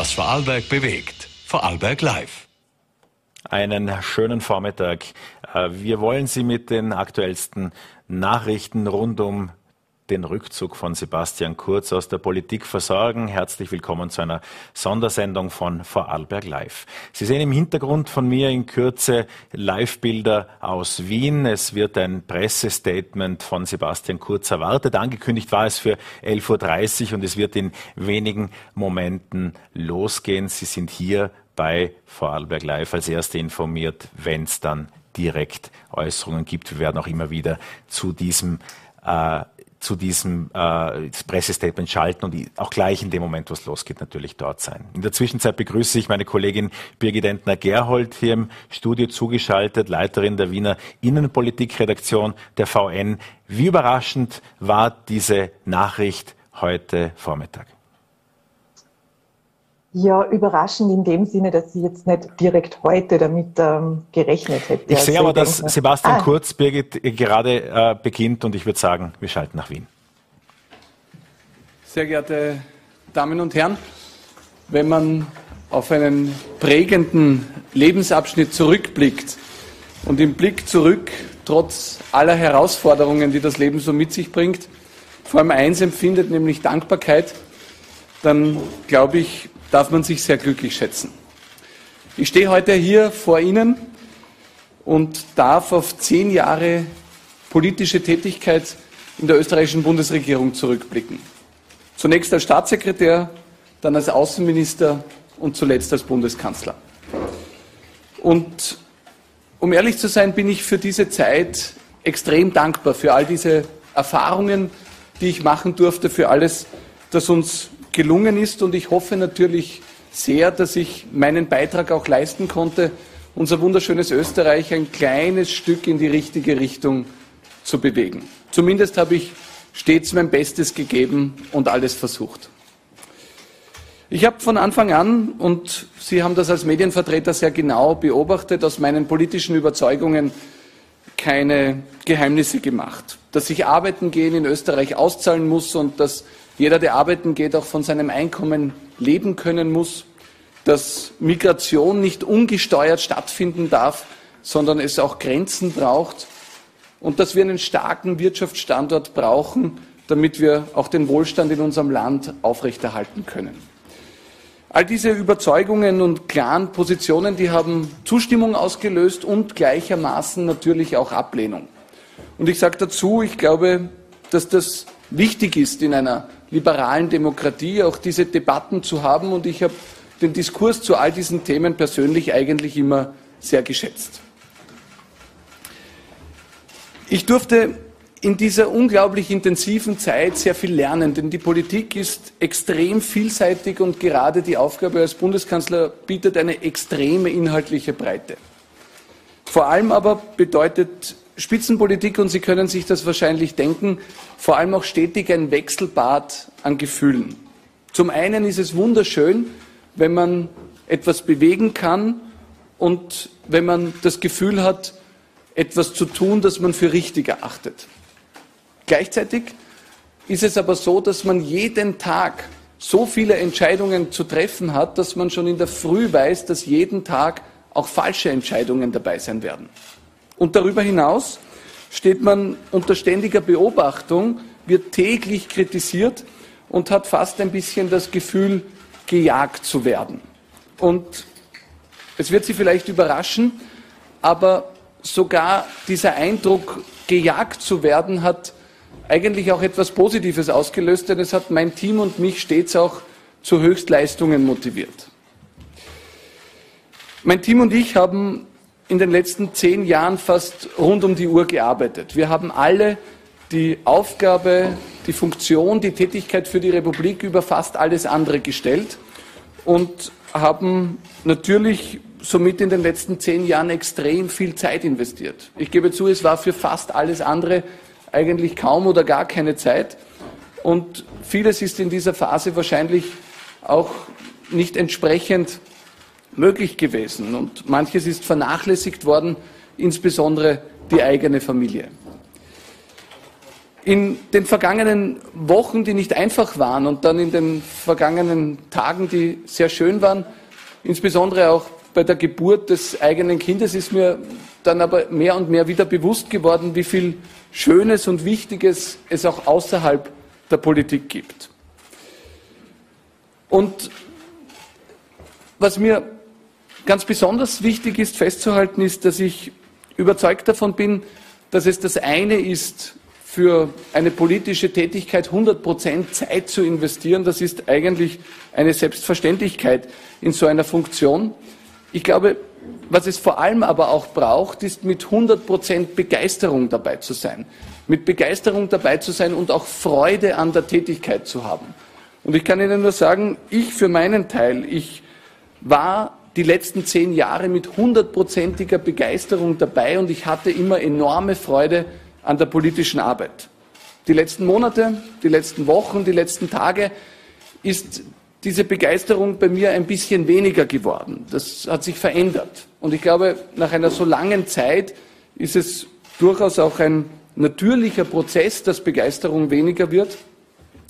was Vorarlberg bewegt. Vorarlberg Live. Einen schönen Vormittag. Äh, wir wollen Sie mit den aktuellsten Nachrichten rund um den Rückzug von Sebastian Kurz aus der Politik versorgen. Herzlich willkommen zu einer Sondersendung von Vorarlberg Live. Sie sehen im Hintergrund von mir in Kürze Live-Bilder aus Wien. Es wird ein Pressestatement von Sebastian Kurz erwartet. Angekündigt war es für 11.30 Uhr und es wird in wenigen Momenten losgehen. Sie sind hier bei Vorarlberg Live als Erste informiert, wenn es dann direkt Äußerungen gibt. Wir werden auch immer wieder zu diesem äh, zu diesem äh, Pressestatement schalten und auch gleich in dem Moment, wo es losgeht, natürlich dort sein. In der Zwischenzeit begrüße ich meine Kollegin Birgit Entner-Gerhold hier im Studio zugeschaltet, Leiterin der Wiener Innenpolitikredaktion der VN. Wie überraschend war diese Nachricht heute Vormittag? Ja, überraschend in dem Sinne, dass ich jetzt nicht direkt heute damit ähm, gerechnet hätte. Ich sehe also aber, dass denke, Sebastian ah. Kurz, Birgit, gerade äh, beginnt und ich würde sagen, wir schalten nach Wien. Sehr geehrte Damen und Herren, wenn man auf einen prägenden Lebensabschnitt zurückblickt und im Blick zurück, trotz aller Herausforderungen, die das Leben so mit sich bringt, vor allem eins empfindet, nämlich Dankbarkeit, dann glaube ich, darf man sich sehr glücklich schätzen. Ich stehe heute hier vor Ihnen und darf auf zehn Jahre politische Tätigkeit in der österreichischen Bundesregierung zurückblicken. Zunächst als Staatssekretär, dann als Außenminister und zuletzt als Bundeskanzler. Und um ehrlich zu sein, bin ich für diese Zeit extrem dankbar für all diese Erfahrungen, die ich machen durfte, für alles, das uns gelungen ist. Und ich hoffe natürlich sehr, dass ich meinen Beitrag auch leisten konnte, unser wunderschönes Österreich ein kleines Stück in die richtige Richtung zu bewegen. Zumindest habe ich stets mein Bestes gegeben und alles versucht. Ich habe von Anfang an, und Sie haben das als Medienvertreter sehr genau beobachtet, aus meinen politischen Überzeugungen keine Geheimnisse gemacht. Dass sich Arbeiten gehen in Österreich auszahlen muss und dass jeder, der arbeiten geht, auch von seinem Einkommen leben können muss, dass Migration nicht ungesteuert stattfinden darf, sondern es auch Grenzen braucht und dass wir einen starken Wirtschaftsstandort brauchen, damit wir auch den Wohlstand in unserem Land aufrechterhalten können. All diese Überzeugungen und klaren Positionen, die haben Zustimmung ausgelöst und gleichermaßen natürlich auch Ablehnung. Und ich sage dazu, ich glaube, dass das wichtig ist in einer liberalen Demokratie, auch diese Debatten zu haben. Und ich habe den Diskurs zu all diesen Themen persönlich eigentlich immer sehr geschätzt. Ich durfte in dieser unglaublich intensiven Zeit sehr viel lernen, denn die Politik ist extrem vielseitig und gerade die Aufgabe als Bundeskanzler bietet eine extreme inhaltliche Breite. Vor allem aber bedeutet Spitzenpolitik, und Sie können sich das wahrscheinlich denken, vor allem auch stetig ein Wechselbad an Gefühlen. Zum einen ist es wunderschön, wenn man etwas bewegen kann und wenn man das Gefühl hat, etwas zu tun, das man für richtig erachtet. Gleichzeitig ist es aber so, dass man jeden Tag so viele Entscheidungen zu treffen hat, dass man schon in der Früh weiß, dass jeden Tag auch falsche Entscheidungen dabei sein werden. Und darüber hinaus steht man unter ständiger Beobachtung, wird täglich kritisiert und hat fast ein bisschen das Gefühl, gejagt zu werden. Und es wird Sie vielleicht überraschen, aber sogar dieser Eindruck, gejagt zu werden, hat eigentlich auch etwas Positives ausgelöst, denn es hat mein Team und mich stets auch zu Höchstleistungen motiviert. Mein Team und ich haben in den letzten zehn Jahren fast rund um die Uhr gearbeitet. Wir haben alle die Aufgabe, die Funktion, die Tätigkeit für die Republik über fast alles andere gestellt und haben natürlich somit in den letzten zehn Jahren extrem viel Zeit investiert. Ich gebe zu, es war für fast alles andere eigentlich kaum oder gar keine Zeit. Und vieles ist in dieser Phase wahrscheinlich auch nicht entsprechend möglich gewesen und manches ist vernachlässigt worden, insbesondere die eigene Familie. In den vergangenen Wochen, die nicht einfach waren, und dann in den vergangenen Tagen, die sehr schön waren, insbesondere auch bei der Geburt des eigenen Kindes, ist mir dann aber mehr und mehr wieder bewusst geworden, wie viel Schönes und Wichtiges es auch außerhalb der Politik gibt. Und was mir ganz besonders wichtig ist festzuhalten, ist, dass ich überzeugt davon bin, dass es das eine ist, für eine politische Tätigkeit 100 Prozent Zeit zu investieren. Das ist eigentlich eine Selbstverständlichkeit in so einer Funktion. Ich glaube, was es vor allem aber auch braucht, ist mit 100 Prozent Begeisterung dabei zu sein. Mit Begeisterung dabei zu sein und auch Freude an der Tätigkeit zu haben. Und ich kann Ihnen nur sagen, ich für meinen Teil, ich war die letzten zehn Jahre mit hundertprozentiger Begeisterung dabei und ich hatte immer enorme Freude an der politischen Arbeit. Die letzten Monate, die letzten Wochen, die letzten Tage ist diese Begeisterung bei mir ein bisschen weniger geworden. Das hat sich verändert. Und ich glaube, nach einer so langen Zeit ist es durchaus auch ein natürlicher Prozess, dass Begeisterung weniger wird.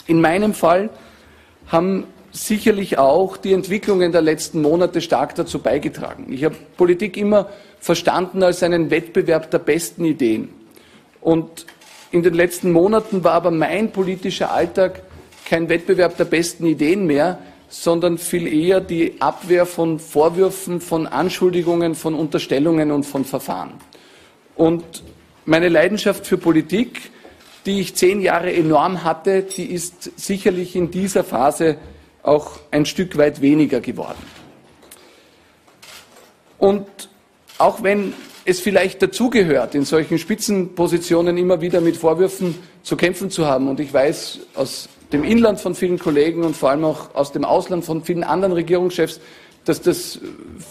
In meinem Fall haben sicherlich auch die Entwicklungen der letzten Monate stark dazu beigetragen. Ich habe Politik immer verstanden als einen Wettbewerb der besten Ideen. Und in den letzten Monaten war aber mein politischer Alltag kein Wettbewerb der besten Ideen mehr, sondern viel eher die Abwehr von Vorwürfen, von Anschuldigungen, von Unterstellungen und von Verfahren. Und meine Leidenschaft für Politik, die ich zehn Jahre enorm hatte, die ist sicherlich in dieser Phase auch ein Stück weit weniger geworden. Und auch wenn es vielleicht dazugehört, in solchen Spitzenpositionen immer wieder mit Vorwürfen zu kämpfen zu haben, und ich weiß aus dem Inland von vielen Kollegen und vor allem auch aus dem Ausland von vielen anderen Regierungschefs, dass das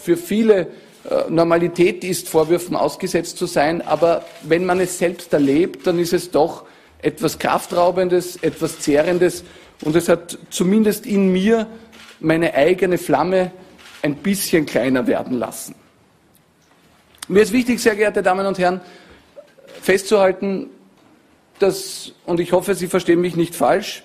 für viele äh, Normalität ist, Vorwürfen ausgesetzt zu sein. Aber wenn man es selbst erlebt, dann ist es doch etwas Kraftraubendes, etwas Zehrendes und es hat zumindest in mir meine eigene Flamme ein bisschen kleiner werden lassen. Mir ist wichtig, sehr geehrte Damen und Herren, festzuhalten, dass, und ich hoffe, Sie verstehen mich nicht falsch,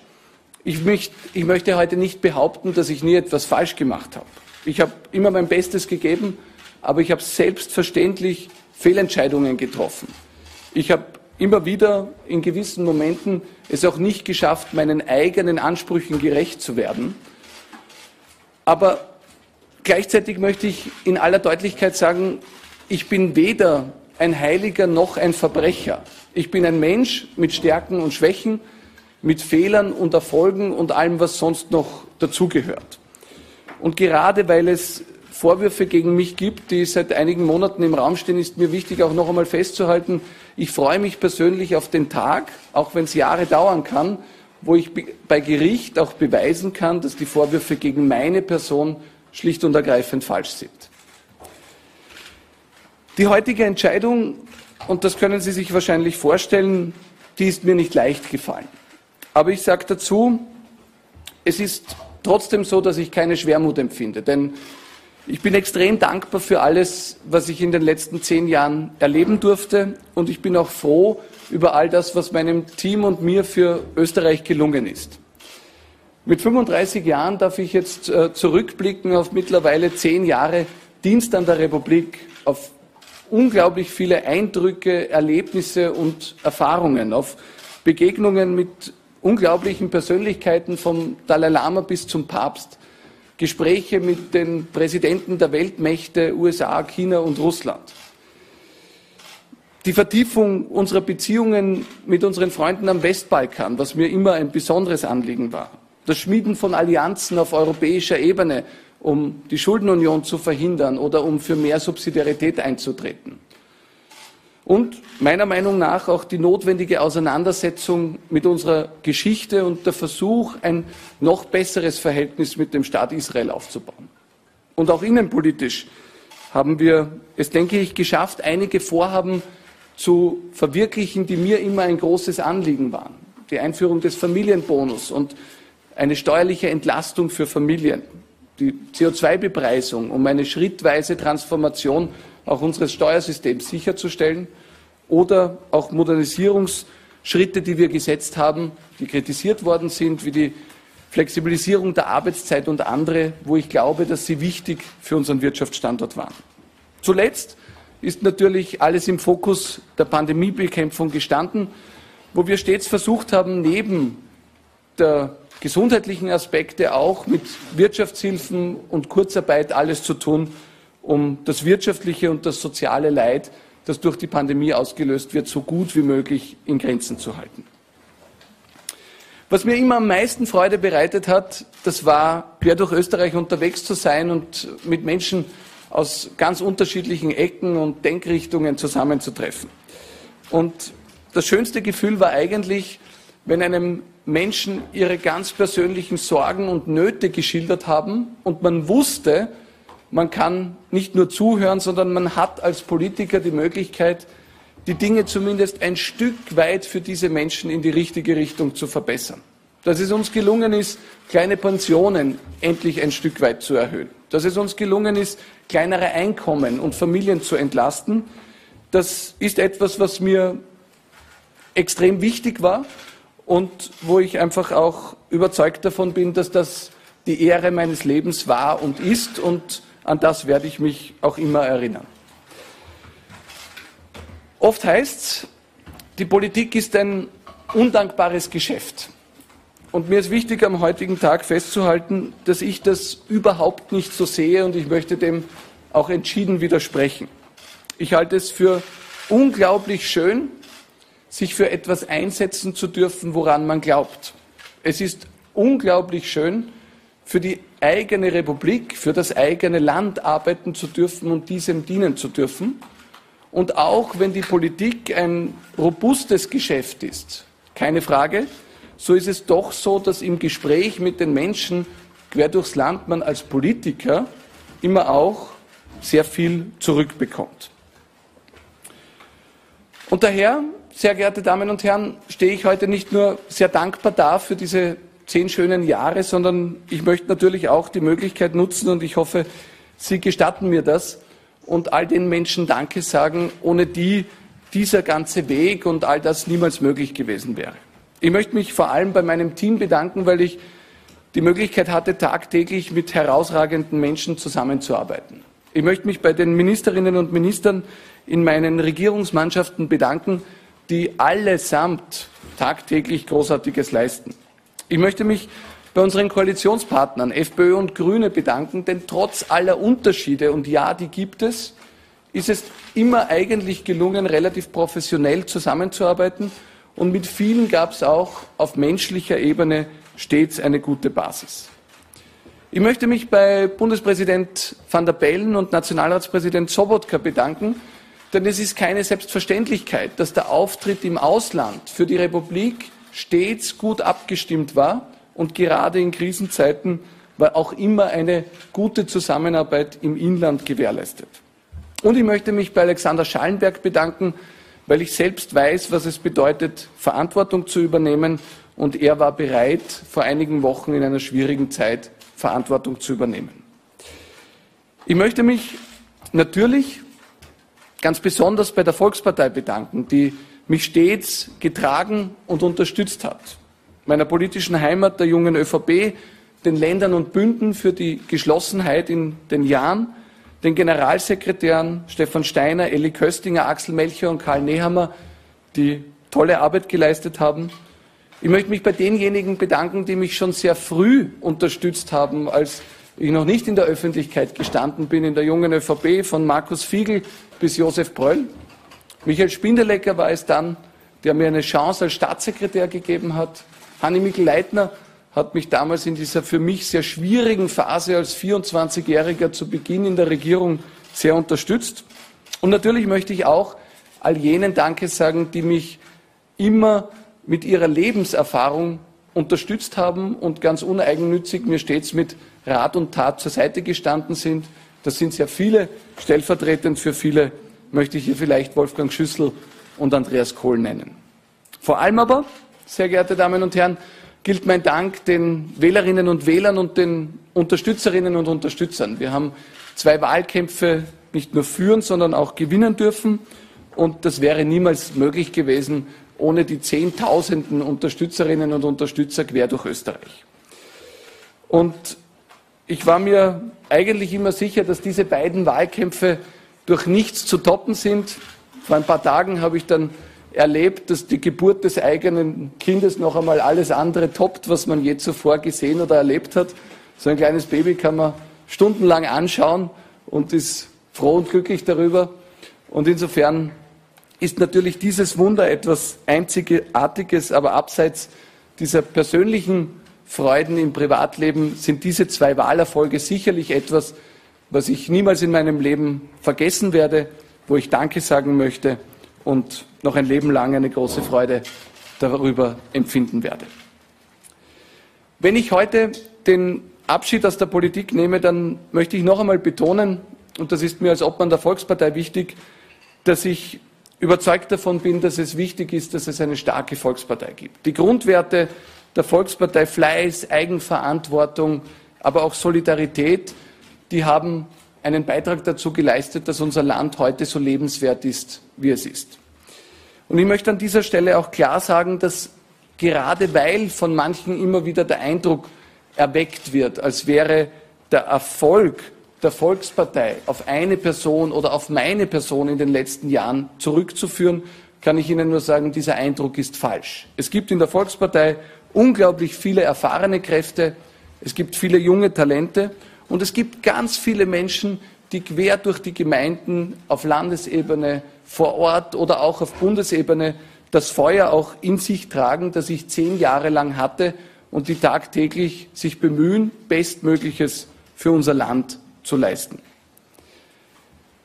ich, mich, ich möchte heute nicht behaupten, dass ich nie etwas falsch gemacht habe. Ich habe immer mein Bestes gegeben, aber ich habe selbstverständlich Fehlentscheidungen getroffen. Ich habe immer wieder in gewissen Momenten es auch nicht geschafft, meinen eigenen Ansprüchen gerecht zu werden. Aber gleichzeitig möchte ich in aller Deutlichkeit sagen, ich bin weder ein Heiliger noch ein Verbrecher. Ich bin ein Mensch mit Stärken und Schwächen, mit Fehlern und Erfolgen und allem, was sonst noch dazugehört. Und gerade weil es Vorwürfe gegen mich gibt, die seit einigen Monaten im Raum stehen, ist mir wichtig, auch noch einmal festzuhalten, ich freue mich persönlich auf den Tag, auch wenn es Jahre dauern kann, wo ich bei Gericht auch beweisen kann, dass die Vorwürfe gegen meine Person schlicht und ergreifend falsch sind. Die heutige Entscheidung, und das können Sie sich wahrscheinlich vorstellen, die ist mir nicht leicht gefallen. Aber ich sage dazu, es ist trotzdem so, dass ich keine Schwermut empfinde. Denn ich bin extrem dankbar für alles, was ich in den letzten zehn Jahren erleben durfte. Und ich bin auch froh über all das, was meinem Team und mir für Österreich gelungen ist. Mit 35 Jahren darf ich jetzt äh, zurückblicken auf mittlerweile zehn Jahre Dienst an der Republik, auf unglaublich viele Eindrücke, Erlebnisse und Erfahrungen, auf Begegnungen mit unglaublichen Persönlichkeiten vom Dalai Lama bis zum Papst, Gespräche mit den Präsidenten der Weltmächte USA, China und Russland. Die Vertiefung unserer Beziehungen mit unseren Freunden am Westbalkan, was mir immer ein besonderes Anliegen war. Das Schmieden von Allianzen auf europäischer Ebene, um die Schuldenunion zu verhindern oder um für mehr Subsidiarität einzutreten. Und meiner Meinung nach auch die notwendige Auseinandersetzung mit unserer Geschichte und der Versuch, ein noch besseres Verhältnis mit dem Staat Israel aufzubauen. Und auch innenpolitisch haben wir es, denke ich, geschafft, einige Vorhaben zu verwirklichen, die mir immer ein großes Anliegen waren. Die Einführung des Familienbonus und eine steuerliche Entlastung für Familien, die CO2-Bepreisung, um eine schrittweise Transformation auch unseres Steuersystems sicherzustellen oder auch Modernisierungs- Schritte, die wir gesetzt haben, die kritisiert worden sind, wie die Flexibilisierung der Arbeitszeit und andere, wo ich glaube, dass sie wichtig für unseren Wirtschaftsstandort waren. Zuletzt ist natürlich alles im Fokus der Pandemiebekämpfung gestanden, wo wir stets versucht haben, neben der gesundheitlichen Aspekte auch mit Wirtschaftshilfen und Kurzarbeit alles zu tun, um das wirtschaftliche und das soziale Leid, das durch die Pandemie ausgelöst wird, so gut wie möglich in Grenzen zu halten. Was mir immer am meisten Freude bereitet hat, das war, quer durch Österreich unterwegs zu sein und mit Menschen aus ganz unterschiedlichen Ecken und Denkrichtungen zusammenzutreffen. Und das schönste Gefühl war eigentlich, wenn einem Menschen ihre ganz persönlichen Sorgen und Nöte geschildert haben und man wusste, man kann nicht nur zuhören, sondern man hat als Politiker die Möglichkeit, die Dinge zumindest ein Stück weit für diese Menschen in die richtige Richtung zu verbessern. Dass es uns gelungen ist, kleine Pensionen endlich ein Stück weit zu erhöhen. Dass es uns gelungen ist, kleinere Einkommen und Familien zu entlasten. Das ist etwas, was mir extrem wichtig war und wo ich einfach auch überzeugt davon bin, dass das die Ehre meines Lebens war und ist und an das werde ich mich auch immer erinnern. Oft heißt es, die Politik ist ein undankbares Geschäft. Und mir ist wichtig, am heutigen Tag festzuhalten, dass ich das überhaupt nicht so sehe und ich möchte dem auch entschieden widersprechen. Ich halte es für unglaublich schön, sich für etwas einsetzen zu dürfen, woran man glaubt. Es ist unglaublich schön, für die eigene Republik, für das eigene Land arbeiten zu dürfen und diesem dienen zu dürfen. Und auch wenn die Politik ein robustes Geschäft ist, keine Frage, so ist es doch so, dass im Gespräch mit den Menschen quer durchs Land man als Politiker immer auch sehr viel zurückbekommt. Und daher, sehr geehrte Damen und Herren, stehe ich heute nicht nur sehr dankbar da für diese zehn schönen Jahre, sondern ich möchte natürlich auch die Möglichkeit nutzen und ich hoffe, Sie gestatten mir das und all den Menschen Danke sagen, ohne die dieser ganze Weg und all das niemals möglich gewesen wäre. Ich möchte mich vor allem bei meinem Team bedanken, weil ich die Möglichkeit hatte, tagtäglich mit herausragenden Menschen zusammenzuarbeiten. Ich möchte mich bei den Ministerinnen und Ministern in meinen Regierungsmannschaften bedanken, die allesamt tagtäglich Großartiges leisten. Ich möchte mich bei unseren Koalitionspartnern FPÖ und Grüne bedanken, denn trotz aller Unterschiede, und ja, die gibt es, ist es immer eigentlich gelungen, relativ professionell zusammenzuarbeiten. Und mit vielen gab es auch auf menschlicher Ebene stets eine gute Basis. Ich möchte mich bei Bundespräsident van der Bellen und Nationalratspräsident Sobotka bedanken, denn es ist keine Selbstverständlichkeit, dass der Auftritt im Ausland für die Republik stets gut abgestimmt war und gerade in Krisenzeiten war auch immer eine gute Zusammenarbeit im Inland gewährleistet. Und ich möchte mich bei Alexander Schallenberg bedanken, weil ich selbst weiß, was es bedeutet, Verantwortung zu übernehmen. Und er war bereit, vor einigen Wochen in einer schwierigen Zeit Verantwortung zu übernehmen. Ich möchte mich natürlich ganz besonders bei der Volkspartei bedanken, die mich stets getragen und unterstützt hat. Meiner politischen Heimat, der jungen ÖVP, den Ländern und Bünden für die Geschlossenheit in den Jahren, den Generalsekretären Stefan Steiner, Elli Köstinger, Axel Melcher und Karl Nehammer, die tolle Arbeit geleistet haben. Ich möchte mich bei denjenigen bedanken, die mich schon sehr früh unterstützt haben, als ich noch nicht in der Öffentlichkeit gestanden bin, in der jungen ÖVP, von Markus Fiegel bis Josef Bröll. Michael Spindelecker war es dann, der mir eine Chance als Staatssekretär gegeben hat. Hanni Mikl-Leitner hat mich damals in dieser für mich sehr schwierigen Phase als 24-Jähriger zu Beginn in der Regierung sehr unterstützt. Und natürlich möchte ich auch all jenen Danke sagen, die mich immer mit ihrer Lebenserfahrung unterstützt haben und ganz uneigennützig mir stets mit Rat und Tat zur Seite gestanden sind. Das sind sehr viele, stellvertretend für viele möchte ich hier vielleicht Wolfgang Schüssel und Andreas Kohl nennen. Vor allem aber, sehr geehrte Damen und Herren, gilt mein Dank den Wählerinnen und Wählern und den Unterstützerinnen und Unterstützern. Wir haben zwei Wahlkämpfe nicht nur führen, sondern auch gewinnen dürfen. Und das wäre niemals möglich gewesen ohne die Zehntausenden Unterstützerinnen und Unterstützer quer durch Österreich. Und ich war mir eigentlich immer sicher, dass diese beiden Wahlkämpfe durch nichts zu toppen sind. Vor ein paar Tagen habe ich dann erlebt, dass die Geburt des eigenen Kindes noch einmal alles andere toppt, was man je zuvor gesehen oder erlebt hat. So ein kleines Baby kann man stundenlang anschauen und ist froh und glücklich darüber. Und insofern ist natürlich dieses Wunder etwas Einzigartiges, aber abseits dieser persönlichen Freuden im Privatleben sind diese zwei Wahlerfolge sicherlich etwas, was ich niemals in meinem Leben vergessen werde, wo ich Danke sagen möchte und noch ein Leben lang eine große Freude darüber empfinden werde. Wenn ich heute den Abschied aus der Politik nehme, dann möchte ich noch einmal betonen, und das ist mir als Obmann der Volkspartei wichtig, dass ich überzeugt davon bin, dass es wichtig ist, dass es eine starke Volkspartei gibt. Die Grundwerte der Volkspartei Fleiß, Eigenverantwortung, aber auch Solidarität, die haben einen Beitrag dazu geleistet, dass unser Land heute so lebenswert ist, wie es ist. Und ich möchte an dieser Stelle auch klar sagen, dass gerade weil von manchen immer wieder der Eindruck erweckt wird, als wäre der Erfolg der Volkspartei auf eine Person oder auf meine Person in den letzten Jahren zurückzuführen, kann ich Ihnen nur sagen, dieser Eindruck ist falsch. Es gibt in der Volkspartei unglaublich viele erfahrene Kräfte, es gibt viele junge Talente und es gibt ganz viele Menschen, die quer durch die Gemeinden auf Landesebene, vor Ort oder auch auf Bundesebene das Feuer auch in sich tragen, das ich zehn Jahre lang hatte und die tagtäglich sich bemühen, Bestmögliches für unser Land zu leisten.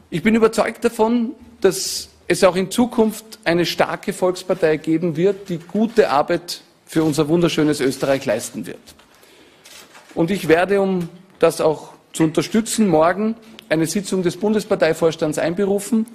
Ich bin überzeugt davon, dass es auch in Zukunft eine starke Volkspartei geben wird, die gute Arbeit für unser wunderschönes Österreich leisten wird. Und ich werde, um das auch zu unterstützen, morgen eine Sitzung des Bundesparteivorstands einberufen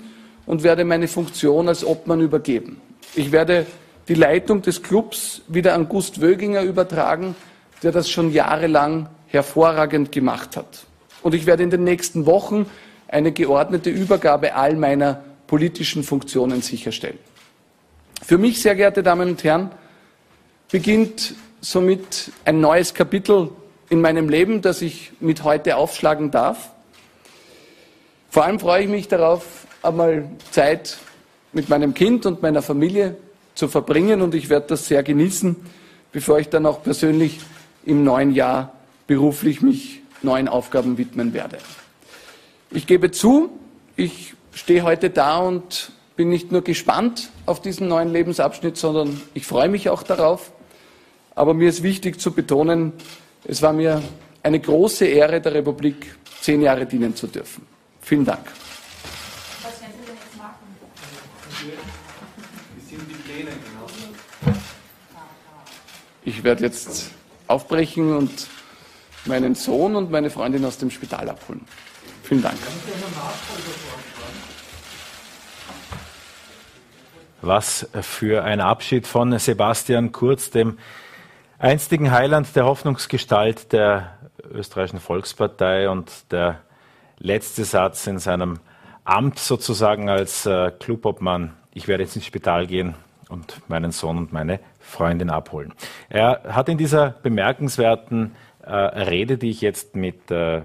und werde meine Funktion als Obmann übergeben. Ich werde die Leitung des Clubs wieder an Gust Wöginger übertragen, der das schon jahrelang hervorragend gemacht hat. Und ich werde in den nächsten Wochen eine geordnete Übergabe all meiner politischen Funktionen sicherstellen. Für mich, sehr geehrte Damen und Herren, beginnt somit ein neues Kapitel in meinem Leben, das ich mit heute aufschlagen darf. Vor allem freue ich mich darauf, einmal Zeit mit meinem Kind und meiner Familie zu verbringen und ich werde das sehr genießen, bevor ich dann auch persönlich im neuen Jahr beruflich mich neuen Aufgaben widmen werde. Ich gebe zu, ich stehe heute da und bin nicht nur gespannt auf diesen neuen Lebensabschnitt, sondern ich freue mich auch darauf. Aber mir ist wichtig zu betonen, es war mir eine große Ehre, der Republik zehn Jahre dienen zu dürfen. Vielen Dank. Was werden Sie denn jetzt machen? Wie sind die Pläne genau? Ich werde jetzt aufbrechen und meinen Sohn und meine Freundin aus dem Spital abholen. Vielen Dank. Was für ein Abschied von Sebastian Kurz, dem einstigen Heiland der Hoffnungsgestalt der österreichischen Volkspartei und der letzte Satz in seinem Amt sozusagen als äh, Clubobmann. Ich werde jetzt ins Spital gehen und meinen Sohn und meine Freundin abholen. Er hat in dieser bemerkenswerten äh, Rede, die ich jetzt mit äh,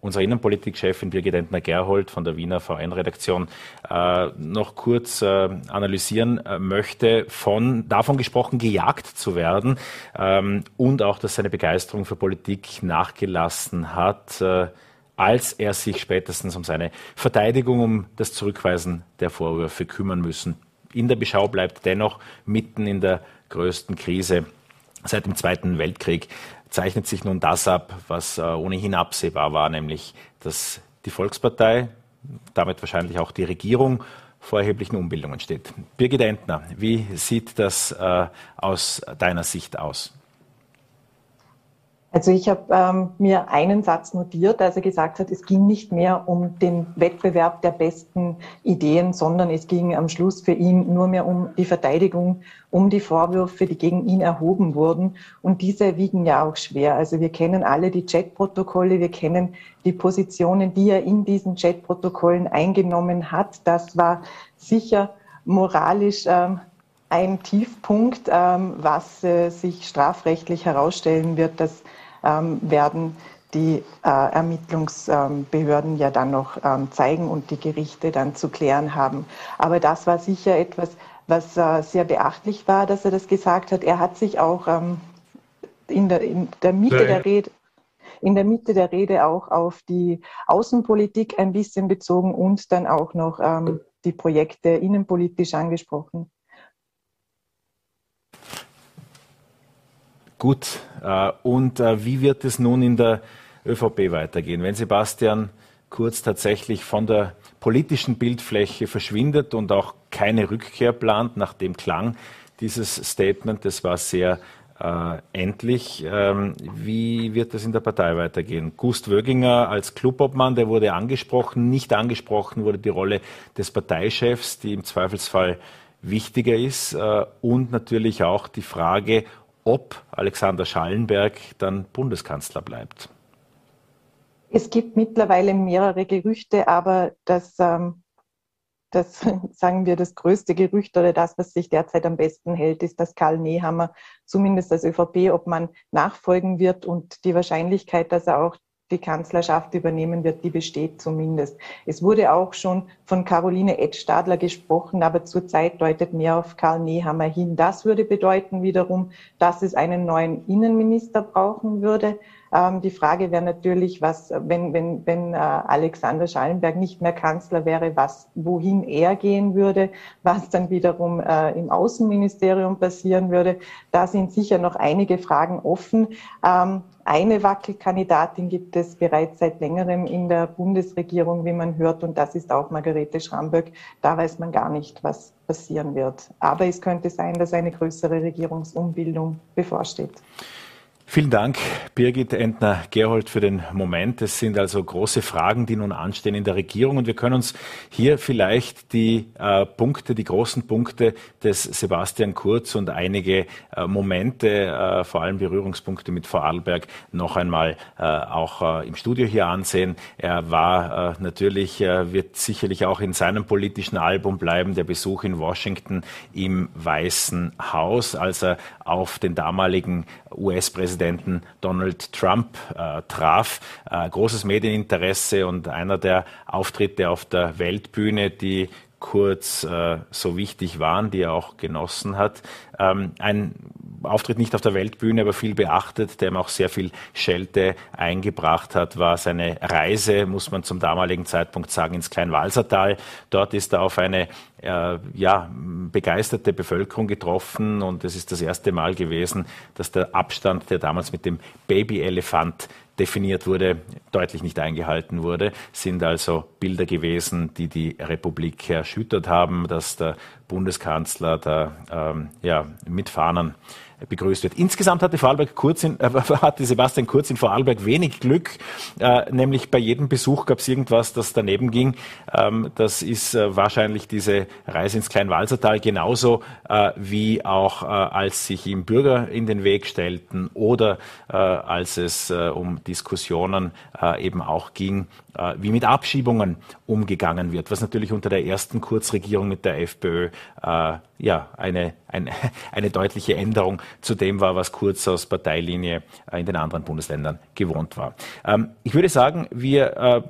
unserer Innenpolitikchefin Birgit Entner-Gerhold von der Wiener VN-Redaktion äh, noch kurz äh, analysieren äh, möchte, von, davon gesprochen, gejagt zu werden ähm, und auch, dass seine Begeisterung für Politik nachgelassen hat, äh, als er sich spätestens um seine Verteidigung, um das Zurückweisen der Vorwürfe kümmern müssen. In der Beschau bleibt dennoch mitten in der größten Krise seit dem Zweiten Weltkrieg zeichnet sich nun das ab, was äh, ohnehin absehbar war, nämlich dass die Volkspartei, damit wahrscheinlich auch die Regierung, vor erheblichen Umbildungen steht. Birgit Entner, wie sieht das äh, aus deiner Sicht aus? Also ich habe ähm, mir einen Satz notiert, als er gesagt hat, es ging nicht mehr um den Wettbewerb der besten Ideen, sondern es ging am Schluss für ihn nur mehr um die Verteidigung, um die Vorwürfe, die gegen ihn erhoben wurden. Und diese wiegen ja auch schwer. Also wir kennen alle die Chatprotokolle, wir kennen die Positionen, die er in diesen Chatprotokollen eingenommen hat. Das war sicher moralisch ähm, ein Tiefpunkt, ähm, was äh, sich strafrechtlich herausstellen wird. Das ähm, werden die äh, Ermittlungsbehörden ja dann noch ähm, zeigen und die Gerichte dann zu klären haben. Aber das war sicher etwas, was äh, sehr beachtlich war, dass er das gesagt hat. Er hat sich auch ähm, in, der, in der Mitte der Rede in der Mitte der Rede auch auf die Außenpolitik ein bisschen bezogen und dann auch noch ähm, die Projekte innenpolitisch angesprochen. Gut, äh, und äh, wie wird es nun in der ÖVP weitergehen? Wenn Sebastian Kurz tatsächlich von der politischen Bildfläche verschwindet und auch keine Rückkehr plant, nach dem Klang dieses Statement, das war sehr äh, endlich. Ähm, wie wird das in der Partei weitergehen? Gust Wöginger als Clubobmann, der wurde angesprochen, nicht angesprochen wurde die Rolle des Parteichefs, die im Zweifelsfall wichtiger ist äh, und natürlich auch die Frage, ob Alexander Schallenberg dann Bundeskanzler bleibt. Es gibt mittlerweile mehrere Gerüchte, aber das, ähm, das, sagen wir, das größte Gerücht oder das, was sich derzeit am besten hält, ist, dass Karl Nehammer zumindest als ÖVP, ob man nachfolgen wird und die Wahrscheinlichkeit, dass er auch die Kanzlerschaft übernehmen wird, die besteht zumindest. Es wurde auch schon von Caroline Edstadler gesprochen, aber zurzeit deutet mehr auf Karl Nehammer hin. Das würde bedeuten wiederum, dass es einen neuen Innenminister brauchen würde. Ähm, die Frage wäre natürlich, was, wenn, wenn, wenn äh, Alexander Schallenberg nicht mehr Kanzler wäre, was, wohin er gehen würde, was dann wiederum äh, im Außenministerium passieren würde. Da sind sicher noch einige Fragen offen. Ähm, eine Wackelkandidatin gibt es bereits seit längerem in der Bundesregierung, wie man hört, und das ist auch Margarete Schramböck. Da weiß man gar nicht, was passieren wird. Aber es könnte sein, dass eine größere Regierungsumbildung bevorsteht. Vielen Dank, Birgit Entner-Gerhold, für den Moment. Es sind also große Fragen, die nun anstehen in der Regierung. Und wir können uns hier vielleicht die äh, Punkte, die großen Punkte des Sebastian Kurz und einige äh, Momente, äh, vor allem Berührungspunkte mit Vorarlberg, noch einmal äh, auch äh, im Studio hier ansehen. Er war äh, natürlich, wird sicherlich auch in seinem politischen Album bleiben, der Besuch in Washington im Weißen Haus, als er auf den damaligen US-Präsidenten Donald Trump äh, traf. Äh, großes Medieninteresse und einer der Auftritte auf der Weltbühne, die kurz äh, so wichtig waren, die er auch genossen hat. Ähm, ein Auftritt nicht auf der Weltbühne, aber viel beachtet, der ihm auch sehr viel Schelte eingebracht hat, war seine Reise, muss man zum damaligen Zeitpunkt sagen, ins Kleinwalsertal. Dort ist er auf eine äh, ja, begeisterte Bevölkerung getroffen und es ist das erste Mal gewesen, dass der Abstand, der damals mit dem Babyelefant definiert wurde, deutlich nicht eingehalten wurde, sind also Bilder gewesen, die die Republik erschüttert haben, dass der Bundeskanzler da ähm, ja, mit Fahnen begrüßt wird. Insgesamt hatte Vorarlberg Kurz in, äh, hatte Sebastian Kurz in Vorarlberg wenig Glück, äh, nämlich bei jedem Besuch gab es irgendwas, das daneben ging. Ähm, das ist äh, wahrscheinlich diese Reise ins Kleinwalsertal genauso äh, wie auch äh, als sich ihm Bürger in den Weg stellten oder äh, als es um Diskussionen eben auch ging, wie mit Abschiebungen umgegangen wird, was natürlich unter der ersten Kurzregierung mit der FPÖ ja eine, eine, eine deutliche Änderung zu dem war, was Kurz aus Parteilinie äh, in den anderen Bundesländern gewohnt war. Ähm, ich würde sagen, wir äh,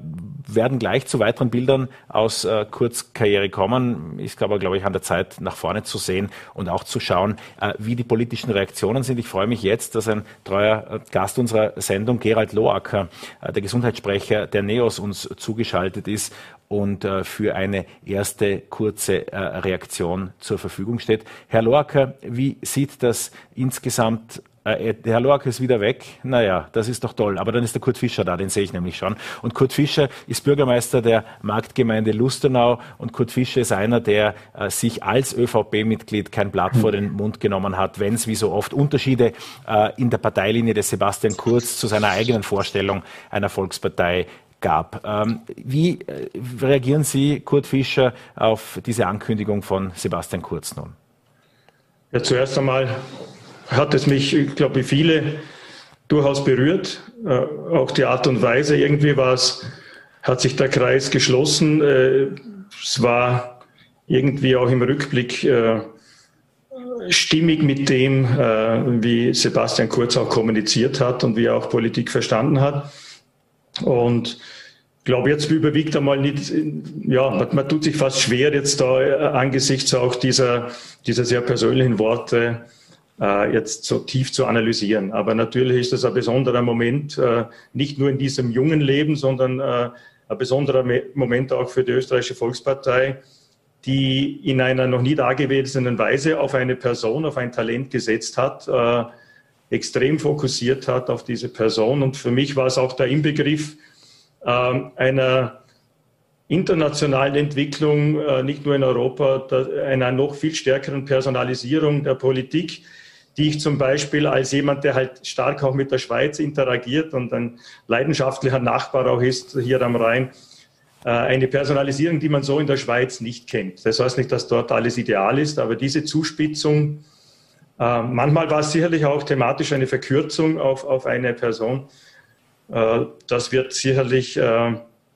werden gleich zu weiteren Bildern aus äh, Kurz Karriere kommen. Ist aber, glaube ich, an der Zeit, nach vorne zu sehen und auch zu schauen, wie die politischen Reaktionen sind. Ich freue mich jetzt, dass ein treuer Gast unserer Sendung, Gerald Loacker, der Gesundheitssprecher der NEOS, uns zugeschaltet ist und äh, für eine erste kurze äh, Reaktion zur Verfügung steht. Herr Loacker, wie sieht das insgesamt äh, Herr Loacker ist wieder weg. Naja, das ist doch toll. Aber dann ist der Kurt Fischer da, den sehe ich nämlich schon. Und Kurt Fischer ist Bürgermeister der Marktgemeinde Lustenau. Und Kurt Fischer ist einer, der äh, sich als ÖVP-Mitglied kein Blatt vor den Mund genommen hat, wenn es wie so oft Unterschiede äh, in der Parteilinie des Sebastian Kurz zu seiner eigenen Vorstellung einer Volkspartei gab. Ähm, wie äh, reagieren Sie, Kurt Fischer, auf diese Ankündigung von Sebastian Kurz nun? Ja, zuerst einmal hat es mich, ich glaube, wie viele durchaus berührt. Äh, auch die Art und Weise, irgendwie war es, hat sich der Kreis geschlossen. Äh, es war irgendwie auch im Rückblick stimmig mit dem, wie Sebastian Kurz auch kommuniziert hat und wie er auch Politik verstanden hat. Und ich glaube, jetzt überwiegt einmal nicht, ja, man, tut sich fast schwer jetzt da äh, angesichts auch dieser, dieser sehr persönlichen Worte äh, jetzt so tief zu analysieren. Aber natürlich ist das ein besonderer Moment, äh, nicht nur in diesem jungen Leben, sondern äh, ein besonderer Moment auch für die österreichische Volkspartei, die in einer noch nie dagewesenen Weise auf eine Person, auf ein Talent gesetzt hat, äh, extrem fokussiert hat auf diese Person. Und für mich war es auch der Inbegriff äh, einer internationalen Entwicklung, äh, nicht nur in Europa, einer noch viel stärkeren Personalisierung der Politik, die ich zum Beispiel als jemand, der halt stark auch mit der Schweiz interagiert und ein leidenschaftlicher Nachbar auch ist hier am Rhein, äh, eine Personalisierung, die man so in der Schweiz nicht kennt. Das heißt nicht, dass dort alles ideal ist, aber diese Zuspitzung, äh, manchmal war es sicherlich auch thematisch eine Verkürzung auf, auf eine Person. Äh, das wird sicherlich,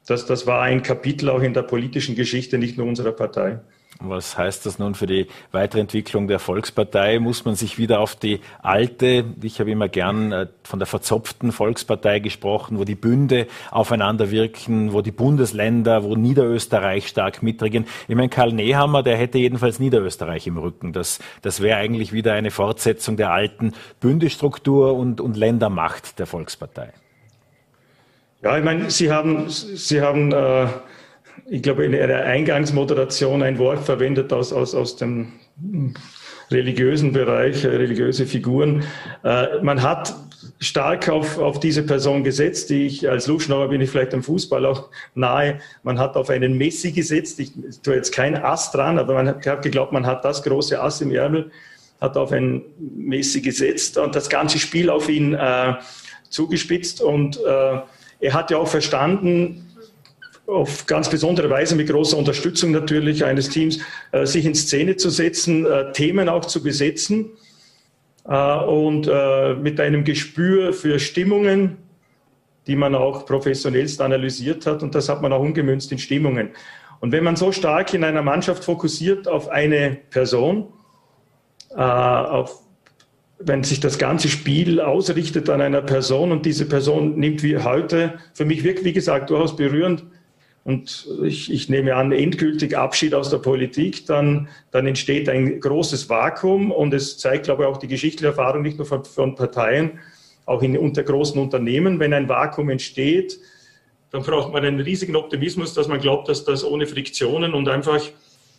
das, das war ein Kapitel auch in der politischen Geschichte, nicht nur unserer Partei. Was heißt das nun für die weitere Entwicklung der Volkspartei? Muss man sich wieder auf die alte, ich habe immer gern äh, von der verzopften Volkspartei gesprochen, wo die Bünde aufeinander wirken, wo die Bundesländer, wo Niederösterreich stark mitregieren. Ich meine, Karl Nehammer, der hätte jedenfalls Niederösterreich im Rücken. Das, das wäre eigentlich wieder eine Fortsetzung der alten Bündestruktur und, und Ländermacht der Volkspartei. Ja, ich meine, Sie haben, Sie haben äh ich glaube, in Ihrer Eingangsmoderation ein Wort verwendet aus, aus, aus dem religiösen Bereich, äh, religiöse Figuren. Äh, man hat stark auf, auf diese Person gesetzt, die ich als Luftschnauer bin ich vielleicht am Fußball auch nahe. Man hat auf einen Messi gesetzt. Ich tue jetzt kein Ass dran, aber man hat geglaubt, man hat das große Ass im Ärmel, hat auf einen Messi gesetzt und das ganze Spiel auf ihn äh, zugespitzt. Und äh, er hat ja auch verstanden, auf ganz besondere Weise mit großer Unterstützung natürlich eines Teams, äh, sich in Szene zu setzen, äh, Themen auch zu besetzen äh, und mit einem Gespür für Stimmungen, die man auch professionellst analysiert hat und das hat man auch umgemünzt in Stimmungen. Und wenn man so stark in einer Mannschaft fokussiert auf eine Person, auf, wenn sich das ganze Spiel ausrichtet an einer Person und diese Person nimmt wie heute, für mich wirklich, wie gesagt, durchaus berührend, und ich, ich, nehme an, endgültig Abschied aus der Politik, dann, dann entsteht ein großes Vakuum und es zeigt, glaube ich, auch die geschichtliche Erfahrung nicht nur von, von Parteien, auch in unter großen Unternehmen, wenn ein Vakuum entsteht, dann braucht man einen riesigen Optimismus, dass man glaubt, dass das ohne Friktionen und einfach,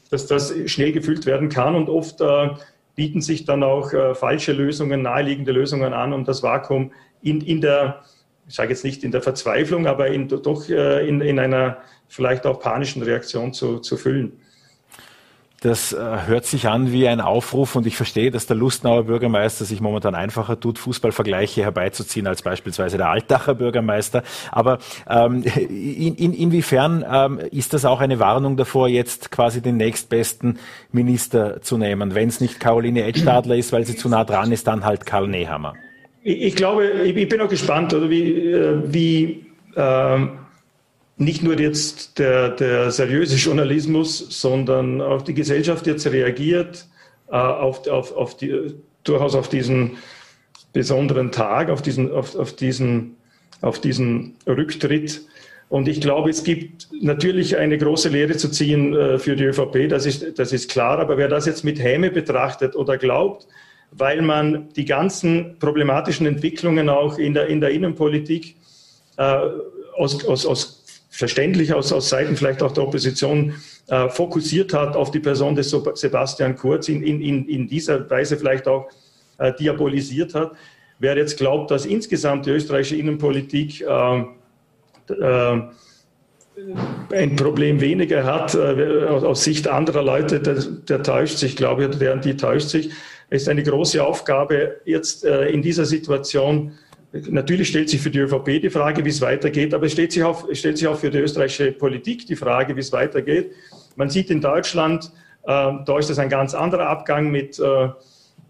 dass das schnell gefüllt werden kann. Und oft äh, bieten sich dann auch äh, falsche Lösungen, naheliegende Lösungen an, um das Vakuum in, in der ich sage jetzt nicht in der Verzweiflung, aber in, doch äh, in, in einer vielleicht auch panischen Reaktion zu, zu füllen. Das äh, hört sich an wie ein Aufruf und ich verstehe, dass der Lustnauer Bürgermeister sich momentan einfacher tut, Fußballvergleiche herbeizuziehen als beispielsweise der Altacher Bürgermeister. Aber ähm, in, in, inwiefern ähm, ist das auch eine Warnung davor, jetzt quasi den nächstbesten Minister zu nehmen? Wenn es nicht Caroline Edstadler ist, weil sie zu nah dran ist, dann halt Karl Nehammer. Ich, glaube, ich, bin auch gespannt, oder wie, äh, wie äh, nicht nur jetzt der, der seriöse Journalismus, sondern auch die Gesellschaft jetzt reagiert äh, auf, auf, auf die, durchaus auf diesen besonderen Tag, auf diesen, auf, auf diesen, auf diesen Rücktritt. Und ich glaube, es gibt natürlich eine große Lehre zu ziehen äh, für die ÖVP, das ist, das ist klar. Aber wer das jetzt mit Häme betrachtet oder glaubt, weil man die ganzen problematischen Entwicklungen auch in der, in der Innenpolitik äh, aus, aus, aus verständlich aus, aus Seiten vielleicht auch der Opposition äh, fokussiert hat auf die Person des Sebastian Kurz, in, in, in dieser Weise vielleicht auch äh, diabolisiert hat. Wer jetzt glaubt, dass insgesamt die österreichische Innenpolitik äh, äh ein Problem weniger hat äh, aus Sicht anderer Leute, der, der täuscht sich, glaube ich, der, die täuscht sich. Es ist eine große Aufgabe, jetzt äh, in dieser Situation Natürlich stellt sich für die ÖVP die Frage, wie es weitergeht, aber es stellt sich, auch, stellt sich auch für die österreichische Politik die Frage, wie es weitergeht. Man sieht in Deutschland, äh, da ist das ein ganz anderer Abgang mit, äh,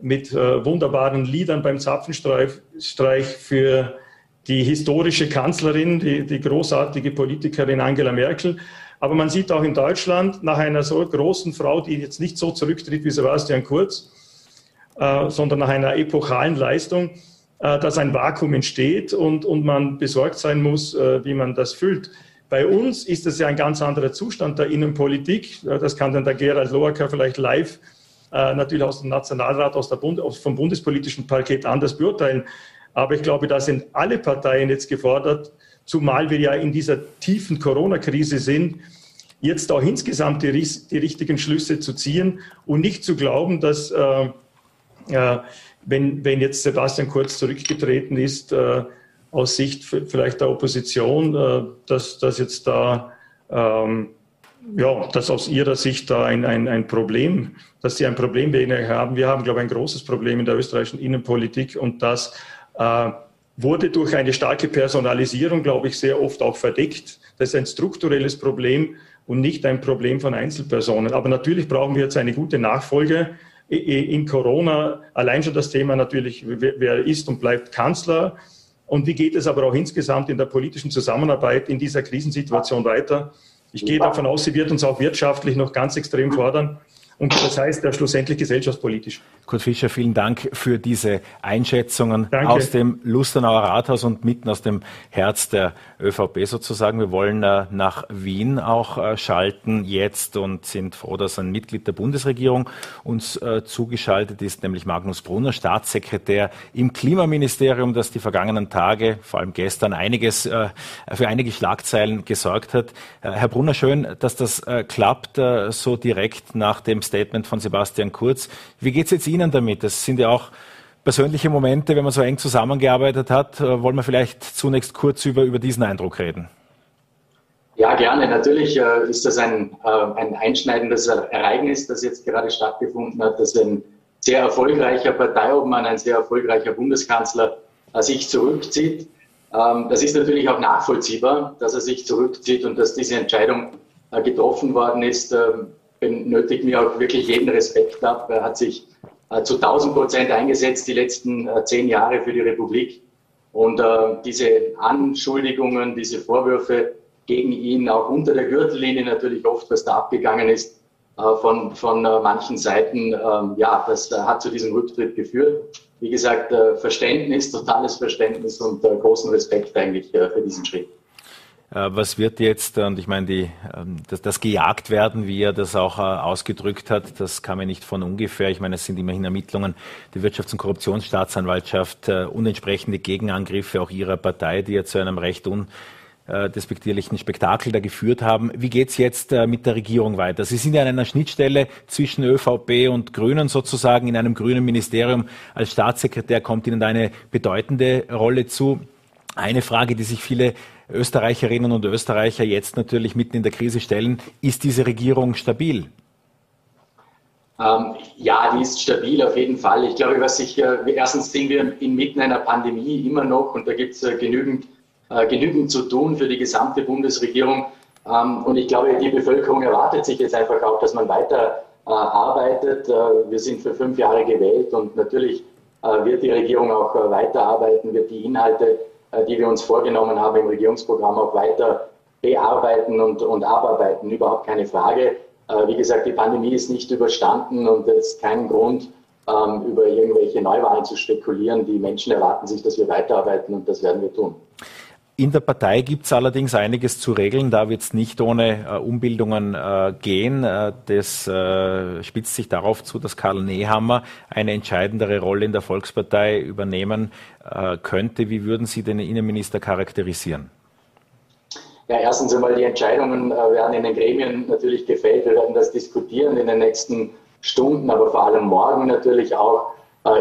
mit äh, wunderbaren Liedern beim Zapfenstreich für die historische Kanzlerin, die, die großartige Politikerin Angela Merkel. Aber man sieht auch in Deutschland, nach einer so großen Frau, die jetzt nicht so zurücktritt wie Sebastian Kurz, äh, sondern nach einer epochalen Leistung, äh, dass ein Vakuum entsteht und, und man besorgt sein muss, äh, wie man das füllt. Bei uns ist es ja ein ganz anderer Zustand der Innenpolitik. Das kann dann der Gerald Loacker vielleicht live natürlich aus dem Nationalrat, aus der Bund, vom bundespolitischen Parkett anders beurteilen. Aber ich glaube, da sind alle Parteien jetzt gefordert, zumal wir ja in dieser tiefen Corona-Krise sind, jetzt auch insgesamt die, die, richtigen Schlüsse zu ziehen und nicht zu glauben, dass äh, wenn, wenn jetzt Sebastian Kurz zurückgetreten ist, äh, aus Sicht vielleicht der Opposition, äh, dass, dass jetzt da, ähm, ja, dass aus ihrer Sicht da ein, ein, ein Problem, dass sie ein Problem weniger haben. Wir haben, glaube ich, ein großes Problem in der österreichischen Innenpolitik und das äh, wurde durch eine starke Personalisierung, glaube ich, sehr oft auch verdeckt. Das ist ein strukturelles Problem und nicht ein Problem von Einzelpersonen. Aber natürlich brauchen wir jetzt eine gute Nachfolge in Corona. Allein schon das Thema natürlich, wer ist und bleibt Kanzler und wie geht es aber auch insgesamt in der politischen Zusammenarbeit in dieser Krisensituation weiter. Ich gehe davon aus, sie wird uns auch wirtschaftlich noch ganz extrem fordern. Und das heißt ja schlussendlich gesellschaftspolitisch. Kurt Fischer, vielen Dank für diese Einschätzungen Danke. aus dem Lustenauer Rathaus und mitten aus dem Herz der ÖVP sozusagen. Wir wollen äh, nach Wien auch äh, schalten jetzt und sind froh, dass ein Mitglied der Bundesregierung uns äh, zugeschaltet ist, nämlich Magnus Brunner, Staatssekretär im Klimaministerium, das die vergangenen Tage, vor allem gestern, einiges für einige Schlagzeilen gesorgt hat. Herr Brunner, schön, dass das klappt, so direkt nach dem Statement von Sebastian Kurz. Wie geht es jetzt Ihnen damit? Das sind ja auch persönliche Momente, wenn man so eng zusammengearbeitet hat. Äh, wollen wir vielleicht zunächst kurz über, über diesen Eindruck reden? Ja, gerne. Natürlich äh, ist das ein, äh, ein einschneidendes Ereignis, das jetzt gerade stattgefunden hat, dass ein sehr erfolgreicher Parteiobmann, ein sehr erfolgreicher Bundeskanzler äh, sich zurückzieht. Ähm, das ist natürlich auch nachvollziehbar, dass er sich zurückzieht und dass diese Entscheidung äh, getroffen worden ist. Benötigt mir auch wirklich jeden Respekt ab. Er hat sich äh, zu 1000 Prozent eingesetzt die letzten äh, zehn Jahre für die Republik. Und äh, diese Anschuldigungen, diese Vorwürfe gegen ihn auch unter der Gürtellinie natürlich oft, was da abgegangen ist, von, von manchen Seiten, ähm, ja, das hat zu diesem Rücktritt geführt. Wie gesagt, Verständnis, totales Verständnis und großen Respekt eigentlich für diesen Schritt. Äh, was wird jetzt, und ich meine, die, ähm, das, das gejagt werden, wie er das auch äh, ausgedrückt hat, das kam ja nicht von ungefähr. Ich meine, es sind immerhin Ermittlungen der Wirtschafts- und Korruptionsstaatsanwaltschaft äh, und entsprechende Gegenangriffe auch ihrer Partei, die ja zu einem recht undespektierlichen Spektakel da geführt haben. Wie geht's jetzt mit der Regierung weiter? Sie sind ja an einer Schnittstelle zwischen ÖVP und Grünen sozusagen. In einem grünen Ministerium als Staatssekretär kommt Ihnen da eine bedeutende Rolle zu. Eine Frage, die sich viele Österreicherinnen und Österreicher jetzt natürlich mitten in der Krise stellen, ist diese Regierung stabil? Ähm, ja, die ist stabil auf jeden Fall. Ich glaube, was sich, äh, erstens sind wir inmitten einer Pandemie immer noch und da gibt es äh, genügend, äh, genügend zu tun für die gesamte Bundesregierung. Ähm, und ich glaube, die Bevölkerung erwartet sich jetzt einfach auch, dass man weiter äh, arbeitet. Äh, wir sind für fünf Jahre gewählt und natürlich äh, wird die Regierung auch weiterarbeiten, wird die Inhalte die wir uns vorgenommen haben im Regierungsprogramm auch weiter bearbeiten und, und abarbeiten. Überhaupt keine Frage. Äh, wie gesagt, die Pandemie ist nicht überstanden und es ist kein Grund, ähm, über irgendwelche Neuwahlen zu spekulieren. Die Menschen erwarten sich, dass wir weiterarbeiten und das werden wir tun. In der Partei gibt es allerdings einiges zu regeln. Da wird es nicht ohne äh, Umbildungen äh, gehen. Äh, das äh, spitzt sich darauf zu, dass Karl Nehammer eine entscheidendere Rolle in der Volkspartei übernehmen äh, könnte. Wie würden Sie den Innenminister charakterisieren? Ja, erstens einmal die Entscheidungen äh, werden in den Gremien natürlich gefällt. Wir werden das diskutieren in den nächsten Stunden, aber vor allem morgen natürlich auch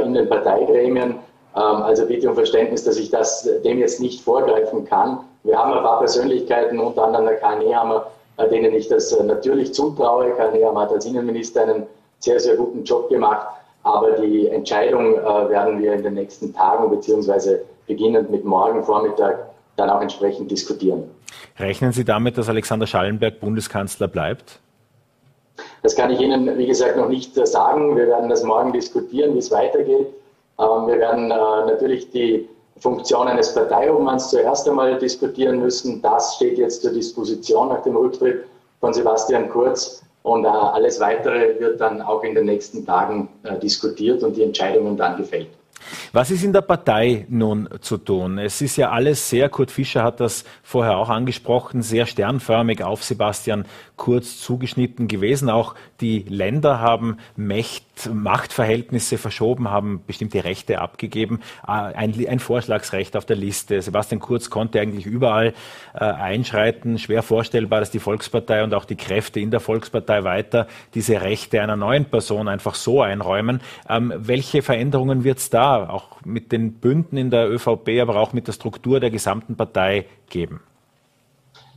in den Parteigremien. Ähm, also bitte um Verständnis, dass ich das dem jetzt nicht vorgreifen kann. Wir haben ein paar Persönlichkeiten, unter anderem der Karl Nehammer, äh, denen ich das äh, natürlich zutraue. Karl Nehammer hat als Innenminister einen sehr, sehr guten Job gemacht. Aber die Entscheidung äh, werden wir in den nächsten Tagen beziehungsweise beginnend mit morgen Vormittag dann auch entsprechend diskutieren. Rechnen Sie damit, dass Alexander Schallenberg Bundeskanzler bleibt? Das kann ich Ihnen, wie gesagt, noch nicht sagen. Wir werden das morgen diskutieren, wie es weitergeht. Wir werden äh, natürlich die Funktion eines Parteiobmanns zuerst einmal diskutieren müssen. Das steht jetzt zur Disposition nach dem Rücktritt von Sebastian Kurz. Und alles Weitere wird dann auch in den nächsten Tagen diskutiert und die Entscheidungen dann gefällt. Was ist in der Partei nun zu tun? Es ist ja alles sehr, Kurt Fischer hat das vorher auch angesprochen, sehr sternförmig auf Sebastian Kurz zugeschnitten gewesen. Auch die Länder haben Mächt, Machtverhältnisse verschoben, haben bestimmte Rechte abgegeben. Äh, ein, ein, Vorschlagsrecht auf der Liste. Sebastian Kurz konnte eigentlich überall äh, einschreiten. Schwer vorstellbar, dass die Volkspartei und auch die Kräfte in der Volkspartei weiter diese Rechte einer neuen Person einfach so einräumen. Ähm, welche Veränderungen wird es da, auch mit den Bünden in der ÖVP, aber auch mit der Struktur der gesamten Partei geben?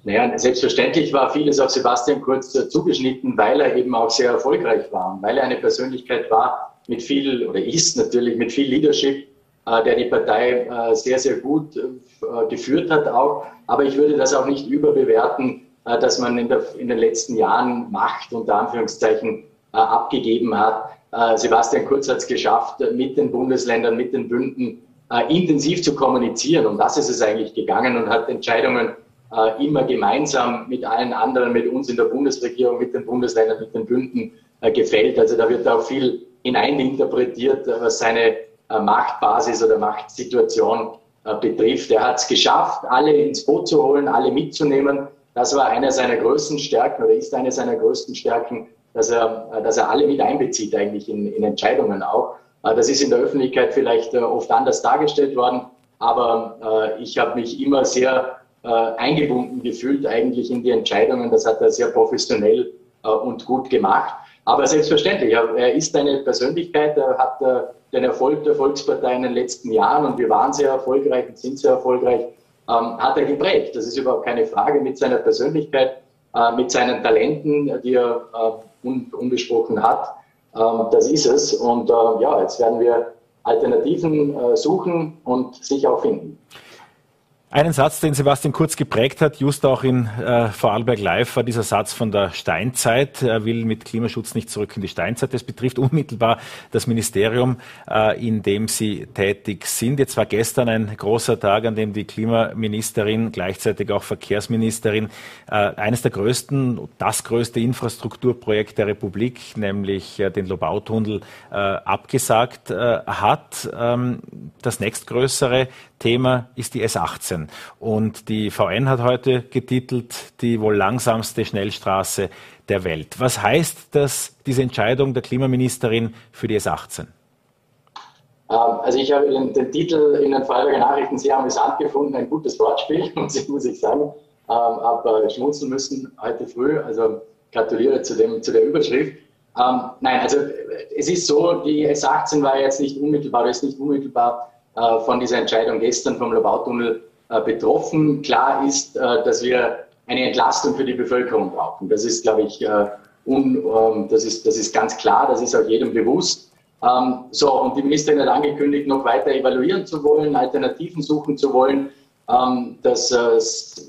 Naja, selbstverständlich war vieles auf Sebastian Kurz zugeschnitten, weil er eben auch sehr erfolgreich war und weil er eine Persönlichkeit war mit viel oder ist natürlich mit viel Leadership, äh, der die Partei äh, sehr, sehr gut äh, geführt hat auch. Aber ich würde das auch nicht überbewerten, dass man in, der, in den letzten Jahren Macht unter Anführungszeichen abgegeben hat. Sebastian Kurz hat es geschafft, mit den Bundesländern, mit den Bünden intensiv zu kommunizieren. Und das ist es eigentlich gegangen und hat Entscheidungen äh, immer gemeinsam mit allen anderen, mit uns in der Bundesregierung, mit den Bundesländern, mit den Bünden äh, gefällt. Also da wird auch viel hineininterpretiert, äh, was seine Machtbasis oder Machtsituation betrifft. Er hat es geschafft, alle ins Boot zu holen, alle mitzunehmen. Das war einer seiner größten Stärken oder ist eine seiner größten Stärken, dass er, dass er alle mit einbezieht eigentlich in, in Entscheidungen auch. Das ist in der Öffentlichkeit vielleicht oft anders dargestellt worden, aber ich habe mich immer sehr äh, eingebunden gefühlt eigentlich in die Entscheidungen. Das hat er sehr professionell äh, und gut gemacht. Aber selbstverständlich, er ist eine Persönlichkeit, er hat äh, den Erfolg der Volkspartei in den letzten Jahren und wir waren sehr erfolgreich und sind sehr erfolgreich, ähm, hat er geprägt. Das ist überhaupt keine Frage mit seiner Persönlichkeit, mit seinen Talenten, die er unbesprochen hat. Ähm, das ist es. Und ja, jetzt werden wir Alternativen suchen und sich auch finden. Einen Satz, den Sebastian Kurz geprägt hat, just auch in äh, Vorarlberg Live, war dieser Satz von der Steinzeit. Er will mit Klimaschutz nicht zurück in die Steinzeit. Das betrifft unmittelbar das Ministerium, äh, in dem Sie tätig sind. Jetzt war gestern ein großer Tag, an dem die Klimaministerin, gleichzeitig auch Verkehrsministerin, äh, eines der größten, das größte Infrastrukturprojekt der Republik, nämlich äh, den Lobautunnel, äh, abgesagt äh, hat. Ähm, das nächstgrößere Thema ist die S18. Und die VN hat heute getitelt, die wohl langsamste Schnellstraße der Welt. Was heißt das, diese Entscheidung der Klimaministerin für die S18? Ähm, also ich habe den, den Titel in den Freiburger Nachrichten sehr amüsant gefunden, ein gutes Wortspiel, muss ich sagen. Ähm, aber schmunzeln müssen heute früh, also gratuliere zu, dem, zu der Überschrift. Ähm, nein, also es ist so, die S18 war jetzt nicht unmittelbar, ist nicht unmittelbar von dieser Entscheidung gestern vom Lobautunnel äh, betroffen. Klar ist, äh, dass wir eine Entlastung für die Bevölkerung brauchen. Das ist, glaube ich, un, ähm, das, ist, das ist ganz klar, das ist auch jedem bewusst. Ähm, so, und die Ministerin hat angekündigt, noch weiter evaluieren zu wollen, Alternativen suchen zu wollen. Ähm, das,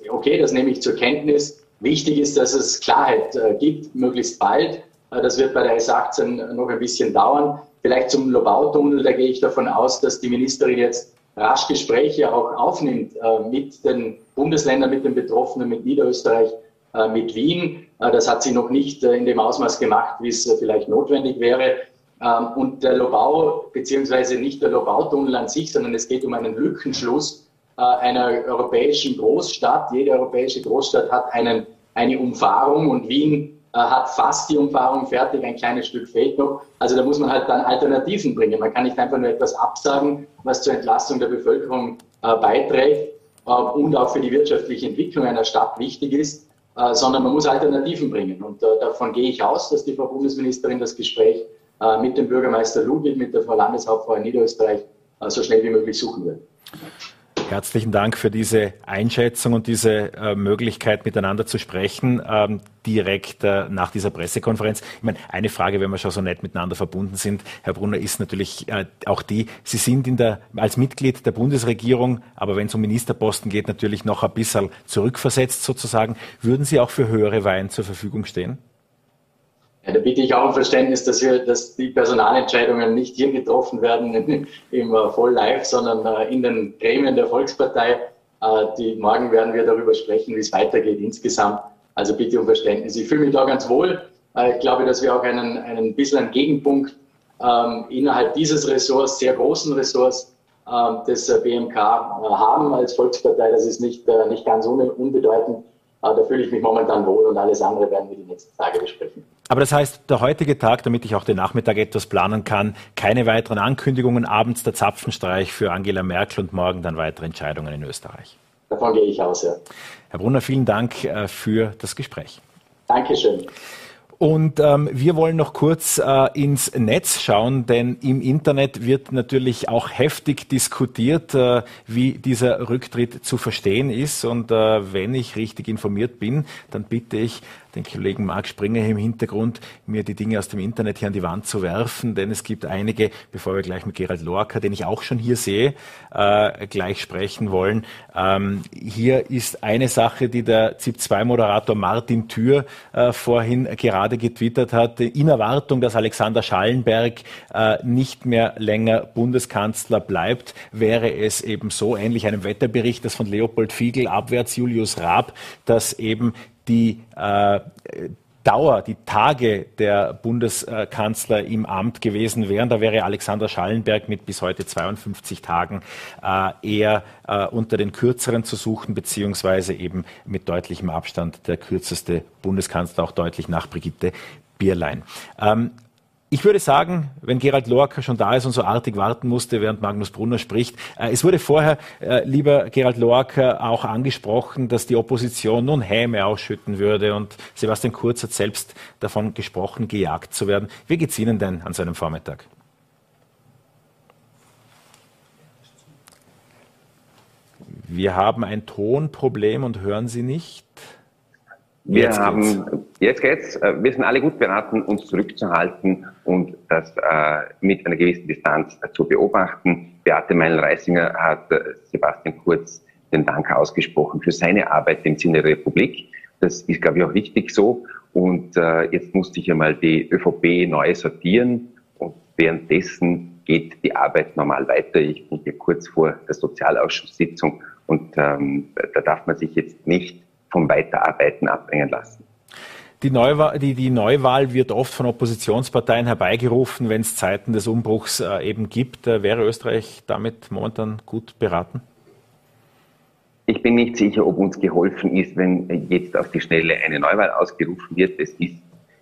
okay, das nehme ich zur Kenntnis. Wichtig ist, dass es Klarheit gibt, möglichst bald. Das wird bei der S18 noch ein bisschen dauern. Vielleicht zum Lobautunnel, da gehe ich davon aus, dass die Ministerin jetzt rasch Gespräche auch aufnimmt äh, mit den Bundesländern, mit den Betroffenen, mit Niederösterreich, äh, mit Wien. Äh, das hat sie noch nicht äh, in dem Ausmaß gemacht, wie es äh, vielleicht notwendig wäre. Ähm, und der Lobau, beziehungsweise nicht der Lobautunnel an sich, sondern es geht um einen Lückenschluss äh, einer europäischen Großstadt. Jede europäische Großstadt hat einen, eine Umfahrung und Wien hat fast die Umfahrung fertig, ein kleines Stück fehlt noch. Also da muss man halt dann Alternativen bringen. Man kann nicht einfach nur etwas absagen, was zur Entlastung der Bevölkerung äh, beiträgt äh, und auch für die wirtschaftliche Entwicklung einer Stadt wichtig ist, äh, sondern man muss Alternativen bringen. Und äh, davon gehe ich aus, dass die Frau Bundesministerin das Gespräch äh, mit dem Bürgermeister Ludwig, mit der Frau Landeshauptfrau in Niederösterreich so schnell wie möglich suchen wird. Herzlichen Dank für diese Einschätzung und diese äh, Möglichkeit, miteinander zu sprechen, ähm, direkt äh, nach dieser Pressekonferenz. Ich meine, eine Frage, wenn wir schon so nett miteinander verbunden sind, Herr Brunner, ist natürlich äh, auch die, Sie sind in der, als Mitglied der Bundesregierung, aber wenn es um Ministerposten geht, natürlich noch ein bisschen zurückversetzt sozusagen. Würden Sie auch für höhere Weihen zur Verfügung stehen? Ja, da bitte ich auch um Verständnis, dass, wir, dass die Personalentscheidungen nicht hier getroffen werden im uh, Voll Live, sondern uh, in den Gremien der Volkspartei. Uh, die, morgen werden wir darüber sprechen, wie es weitergeht insgesamt. Also bitte um Verständnis. Ich fühle mich da ganz wohl Äh, ich glaube, dass wir auch einen, einen bisschen Gegenpunkt ähm, innerhalb dieses Ressorts, sehr großen Ressorts ähm, des äh, BMK haben als Volkspartei. Das ist nicht, nicht ganz unbedeutend. Da fühle ich mich momentan wohl und alles andere werden wir die nächsten Tage besprechen. Aber das heißt, der heutige Tag, damit ich auch den Nachmittag etwas planen kann, keine weiteren Ankündigungen, abends der Zapfenstreich für Angela Merkel und morgen dann weitere Entscheidungen in Österreich. Davon gehe ich aus, ja. Herr Brunner, vielen Dank äh, für das Gespräch. Dankeschön. Und ähm, wir wollen noch kurz äh, ins Netz schauen, denn im Internet wird natürlich auch heftig diskutiert, äh, wie dieser Rücktritt zu verstehen ist. Und äh, wenn ich richtig informiert bin, dann bitte ich den Kollegen Marc Springer hier im Hintergrund, mir die Dinge aus dem Internet hier an die Wand zu werfen, denn es gibt einige, bevor wir gleich mit Gerald Lorca, den ich auch schon hier sehe, äh, gleich sprechen wollen. Ähm, hier ist eine Sache, die der ZIP-2-Moderator Martin Thür äh, vorhin gerade getwittert hat, in Erwartung, dass Alexander Schallenberg äh, nicht mehr länger Bundeskanzler bleibt, wäre es eben so, ähnlich einem Wetterbericht, das von Leopold Fiegel abwärts Julius Raab, dass eben die äh, Dauer, die Tage der Bundeskanzler im Amt gewesen wären. Da wäre Alexander Schallenberg mit bis heute 52 Tagen äh, eher äh, unter den kürzeren zu suchen, beziehungsweise eben mit deutlichem Abstand der kürzeste Bundeskanzler, auch deutlich nach Brigitte Bierlein. Ähm, ich würde sagen, wenn Gerald Lorca schon da ist und so artig warten musste, während Magnus Brunner spricht, äh, es wurde vorher, äh, lieber Gerald Lorca, auch angesprochen, dass die Opposition nun Häme ausschütten würde und Sebastian Kurz hat selbst davon gesprochen, gejagt zu werden. Wie geht's Ihnen denn an so einem Vormittag? Wir haben ein Tonproblem und hören Sie nicht. Wir jetzt haben, geht's. jetzt geht's. Äh, wir sind alle gut beraten, uns zurückzuhalten und das äh, mit einer gewissen Distanz äh, zu beobachten. Beate Meinl-Reisinger hat äh, Sebastian Kurz den Dank ausgesprochen für seine Arbeit im Sinne der Republik. Das ist, glaube ich, auch richtig so. Und äh, jetzt musste ich einmal die ÖVP neu sortieren und währenddessen geht die Arbeit normal weiter. Ich bin hier kurz vor der Sozialausschusssitzung und ähm, da darf man sich jetzt nicht vom Weiterarbeiten abbringen lassen. Die Neuwahl, die, die Neuwahl, wird oft von Oppositionsparteien herbeigerufen, wenn es Zeiten des Umbruchs äh, eben gibt. Äh, wäre Österreich damit momentan gut beraten? Ich bin nicht sicher, ob uns geholfen ist, wenn jetzt auf die Schnelle eine Neuwahl ausgerufen wird. Es ist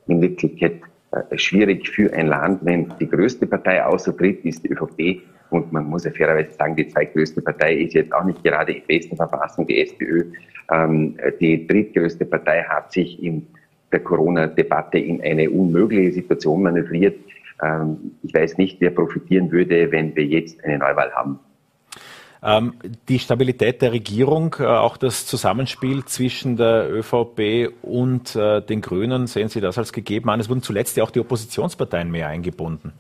in Wirklichkeit äh, schwierig für ein Land, wenn die größte Partei außertritt, ist die ÖVP. Und man muss ja fairerweise sagen, die zweitgrößte Partei ist jetzt auch nicht gerade in besten Verfassung, die SPÖ. Ähm, die drittgrößte Partei hat sich in der Corona-Debatte in eine unmögliche Situation manövriert. Ähm, ich weiß nicht, wer profitieren würde, wenn wir jetzt eine Neuwahl haben. Ähm, die Stabilität der Regierung, äh, auch das Zusammenspiel zwischen der ÖVP und äh, den Grünen, sehen Sie das als gegeben an? Es wurden zuletzt ja auch die Oppositionsparteien mehr eingebunden.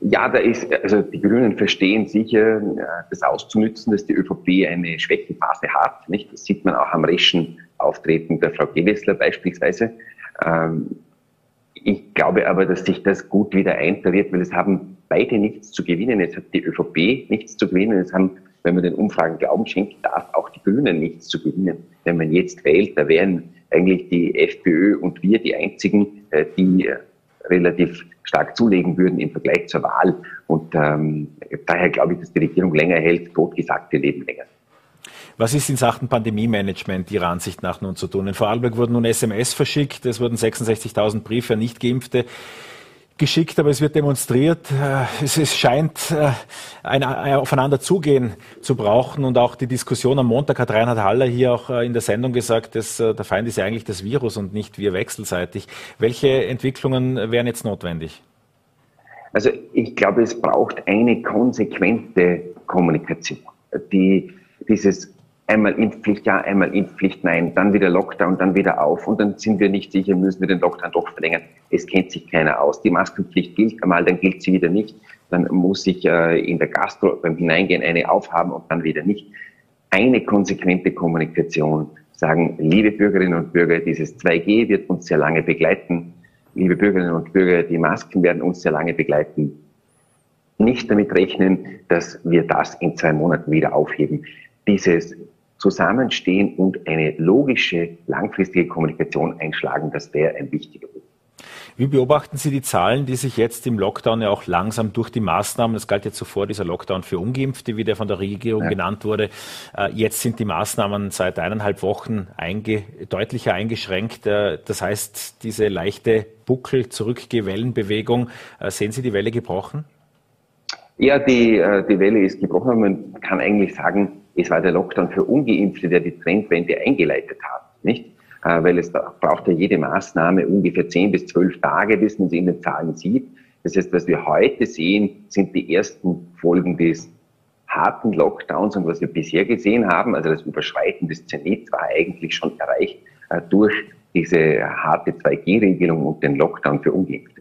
Ja, da ist, also die Grünen verstehen sicher, äh, das auszunützen, dass die ÖVP eine Schwächenphase hat. Nicht? Das sieht man auch am raschen Auftreten der Frau Gewessler beispielsweise. Ähm, ich glaube aber, dass sich das gut wieder eintariert, weil es haben beide nichts zu gewinnen. Es hat die ÖVP nichts zu gewinnen. Es haben, wenn man den Umfragen Glauben schenkt, darf auch die Grünen nichts zu gewinnen. Wenn man jetzt wählt, da wären eigentlich die FPÖ und wir die einzigen, äh, die äh, relativ stark zulegen würden im Vergleich zur Wahl. Und ähm, daher glaube ich, dass die Regierung länger hält, totgesagte leben länger. Was ist in Sachen Pandemie-Management Ihrer Ansicht nach nun zu tun? In Vorarlberg wurden nun SMS verschickt, es wurden 66.000 Briefe an Nicht-Geimpfte geschickt, aber es wird demonstriert. Äh, es, scheint äh, ein, ein Aufeinander zugehen zu brauchen und auch die Diskussion am Montag hat Reinhard Haller hier auch äh, in der Sendung gesagt, dass der Feind ist ja eigentlich das Virus und nicht wir wechselseitig. Welche Entwicklungen wären jetzt notwendig? Also ich glaube, es braucht eine konsequente Kommunikation. Die, dieses einmal Impfpflicht ja, einmal Impfpflicht nein, dann wieder Lockdown, dann wieder auf und dann sind wir nicht sicher, müssen wir den Lockdown doch verlängern. Es kennt sich keiner aus. Die Maskenpflicht gilt einmal, dann gilt sie wieder nicht. Dann muss ich äh, in der Gastro beim Hineingehen eine aufhaben und dann wieder nicht. Eine konsequente Kommunikation sagen, liebe Bürgerinnen und Bürger, dieses 2G wird uns sehr lange begleiten. Liebe Bürgerinnen und Bürger, die Masken werden uns sehr lange begleiten. Nicht damit rechnen, dass wir das in zwei Monaten wieder aufheben. Dieses zusammenstehen und eine logische, langfristige Kommunikation einschlagen, das wäre ein wichtiger Punkt. Wie beobachten Sie die Zahlen, die sich jetzt im Lockdown ja auch langsam durch die Maßnahmen, es galt ja zuvor dieser Lockdown für Ungeimpfte, wie der von der Regierung ja. genannt wurde, äh, jetzt sind die Maßnahmen seit eineinhalb Wochen einge deutlicher eingeschränkt. Äh, das heißt, diese leichte Buckel, Zurückgewellenbewegung, äh, sehen Sie die Welle gebrochen? Ja, die, die Welle ist gebrochen. Man kann eigentlich sagen, es war der Lockdown für Ungeimpfte, der die Trendwende eingeleitet hat, nicht? Äh, weil es braucht ja jede Maßnahme ungefähr zehn bis zwölf Tage, bis man sie in den Zahlen sieht. Das heißt, was wir heute sehen, sind die ersten Folgen des harten Lockdowns und was wir bisher gesehen haben, also das Überschreiten des Zenits war eigentlich schon erreicht äh, durch diese harte 2G-Regelung und den Lockdown für Ungeimpfte.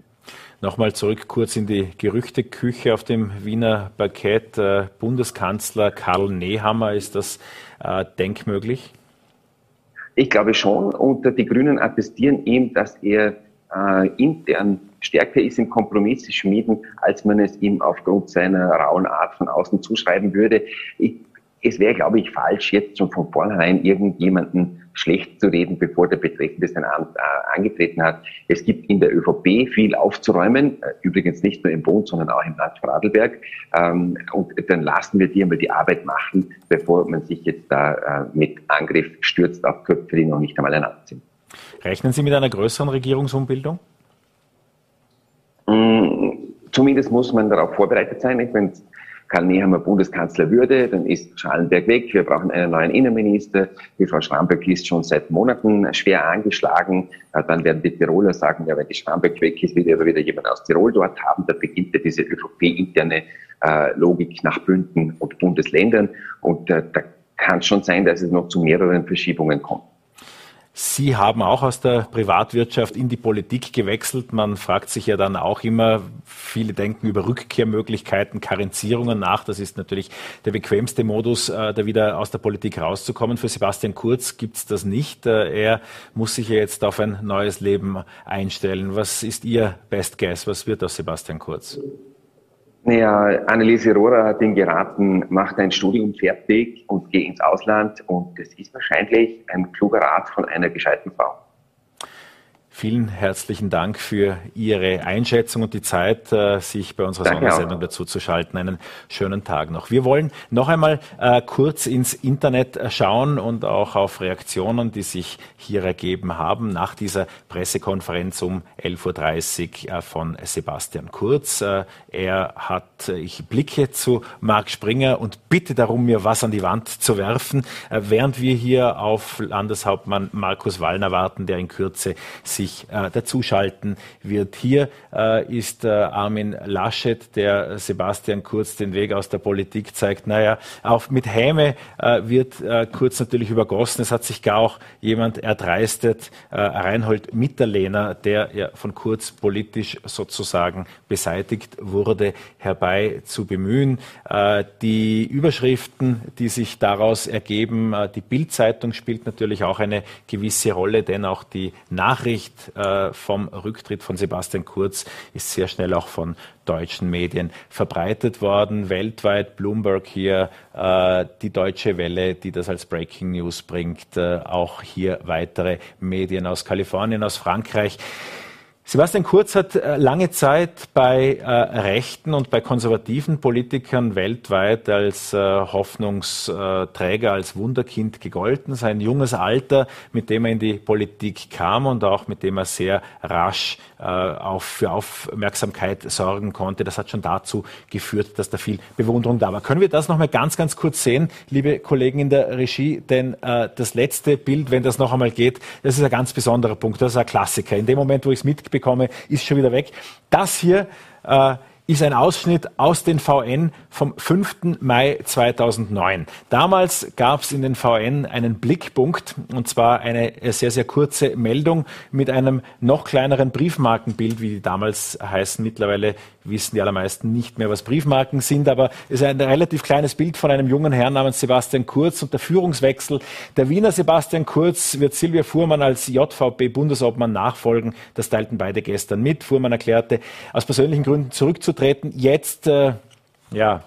Nochmal zurück kurz in die Gerüchteküche auf dem Wiener Parkett. Äh, Bundeskanzler Karl Nehammer, ist das äh, denkmöglich? Ich glaube schon. Und die Grünen attestieren ihm, dass er äh, intern stärker ist im Kompromisse schmieden, als man es ihm aufgrund seiner rauen Art von außen zuschreiben würde. Ich, es wäre, glaube ich, falsch, jetzt schon von vornherein irgendjemanden schlecht zu reden, bevor der Betreffende sein Amt äh, angetreten hat. Es gibt in der ÖVP viel aufzuräumen, äh, übrigens nicht nur im Bund, sondern auch im Land Vorarlberg. Ähm, und dann lassen wir die einmal die Arbeit machen, bevor man sich jetzt da äh, mit Angriff stürzt auf Köpfe, die noch nicht einmal ernannt sind. Rechnen Sie mit einer größeren Regierungsumbildung? Mm, zumindest muss man darauf vorbereitet sein. Wenn Karl Nehammer Bundeskanzler würde, dann ist Schallenberg weg. Wir brauchen einen neuen Innenminister. Die Frau Schramberg ist schon seit Monaten schwer angeschlagen. Dann werden die Tiroler sagen, ja, wenn die Schramberg weg ist, will aber wieder jemand aus Tirol dort haben. Da beginnt ja diese ÖVP-interne äh, Logik nach Bünden und Bundesländern. Und äh, da kann es schon sein, dass es noch zu mehreren Verschiebungen kommt. Sie haben auch aus der Privatwirtschaft in die Politik gewechselt. Man fragt sich ja dann auch immer, viele denken über Rückkehrmöglichkeiten, Karenzierungen nach. Das ist natürlich der bequemste Modus, äh, da wieder aus der Politik rauszukommen. Für Sebastian Kurz gibt es das nicht. Äh, er muss sich ja jetzt auf ein neues Leben einstellen. Was ist Ihr Best Guess? Was wird aus Sebastian Kurz? Naja, Anneliese Rohrer hat ihm geraten, mach dein Studium fertig und geh ins Ausland. Und das ist wahrscheinlich ein kluger Rat von einer gescheiten Frau. Vielen herzlichen Dank für Ihre Einschätzung und die Zeit, äh, sich bei unserer Danke Sondersendung auch. dazu zu schalten. Einen schönen Tag noch. Wir wollen noch einmal äh, kurz ins Internet schauen und auch auf Reaktionen, die sich hier ergeben haben nach dieser Pressekonferenz um 11.30 Uhr äh, von Sebastian Kurz. Er hat, ich blicke zu Marc Springer und bitte darum, mir was an die Wand zu werfen, während wir hier auf Landeshauptmann Markus Wallner warten, der in Kürze sich sich äh, dazuschalten wird. Hier äh, ist äh, Armin Laschet, der Sebastian Kurz den Weg aus der Politik zeigt. Naja, auch mit Häme äh, wird äh, Kurz natürlich übergossen. Es hat sich gar auch jemand erdreistet, äh, Reinhold Mitterlehner, der ja von Kurz politisch sozusagen beseitigt wurde, herbei zu bemühen. Die Überschriften, die sich daraus ergeben, die Bildzeitung spielt natürlich auch eine gewisse Rolle, denn auch die Nachricht äh, vom Rücktritt von Sebastian Kurz ist sehr schnell auch von deutschen Medien verbreitet worden. Weltweit Bloomberg hier, äh, die Deutsche Welle, die das als Breaking News bringt, äh, auch hier weitere Medien aus Kalifornien, aus Frankreich. Sebastian Kurz hat äh, lange Zeit bei äh, rechten und bei konservativen Politikern weltweit als äh, Hoffnungsträger, als Wunderkind gegolten. Sein junges Alter, mit dem er in die Politik kam und auch mit dem er sehr rasch auch für Aufmerksamkeit sorgen konnte, das hat schon dazu geführt, dass da viel Bewunderung da war. Können wir das noch mal ganz, ganz kurz sehen, liebe Kollegen in der Regie? Denn das letzte Bild, wenn das noch einmal geht, das ist ein ganz besonderer Punkt. Das ist ein Klassiker. In dem Moment, wo ich es mitbekomme, bekomme, ist schon wieder weg. Das hier äh, ist ein Ausschnitt aus den VN vom 5. Mai 2009. Damals gab es in den VN einen Blickpunkt, und zwar eine sehr, sehr kurze Meldung mit einem noch kleineren Briefmarkenbild, wie die damals heißen. Mittlerweile wissen die allermeisten nicht mehr, was Briefmarken sind, aber es ist ein relativ kleines Bild von einem jungen Herrn namens Sebastian Kurz und der Führungswechsel. Der Wiener Sebastian Kurz wird Silvia Fuhrmann als JVP-Bundesobmann nachfolgen. Das teilten beide gestern mit. Fuhrmann erklärte, aus persönlichen Gründen zurückzutreten. Jetzt, äh, ja,